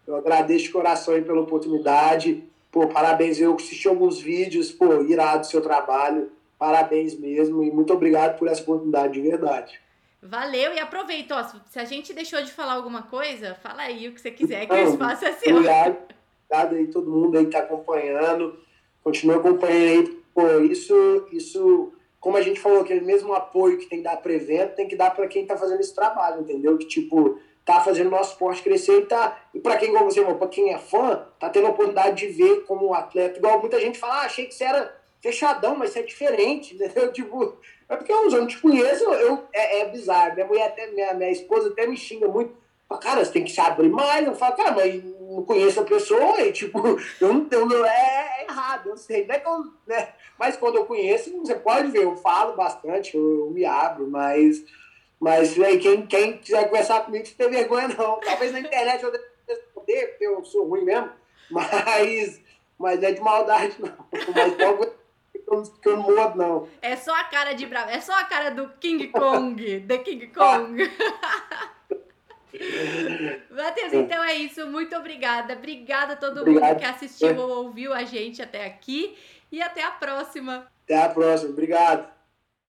Eu agradeço de coração aí pela oportunidade. Pô, parabéns. Eu assisti alguns vídeos, pô, irado seu trabalho. Parabéns mesmo. E muito obrigado por essa oportunidade de verdade. Valeu e aproveita, ó, se a gente deixou de falar alguma coisa, fala aí o que você quiser, que o espaço é seu. Obrigado. Obrigado aí todo mundo aí que está acompanhando. Continua acompanhando aí. Pô, isso, isso, como a gente falou, aquele mesmo apoio que tem que dar para evento, tem que dar para quem está fazendo esse trabalho, entendeu? Que, tipo, tá fazendo o nosso esporte crescer e tá. E para quem, como você para quem é fã, tá tendo a oportunidade de ver como atleta. Igual muita gente fala, ah, achei que você era fechadão, mas você é diferente, entendeu? Tipo, é porque eu não te conheço, eu, é, é bizarro. Minha mulher até, minha, minha esposa até me xinga muito. Cara, você tem que se abrir mais. Eu falo, cara, mas não conheço a pessoa e, tipo, eu não, eu não é, é, errado, eu sei. Não é que eu, né? Mas quando eu conheço, você pode ver, eu falo bastante, eu, eu me abro, mas, mas aí, quem, quem quiser conversar comigo, não tem vergonha, não. Talvez na internet eu responder, porque eu sou ruim mesmo, mas, mas é de maldade, não. Mas logo que eu não mordo, não. É só a cara de bravo, é só a cara do King Kong, The King Kong. Matheus, então é isso. Muito obrigada. Obrigada a todo Obrigado. mundo que assistiu ou ouviu a gente até aqui. E até a próxima. Até a próxima. Obrigado.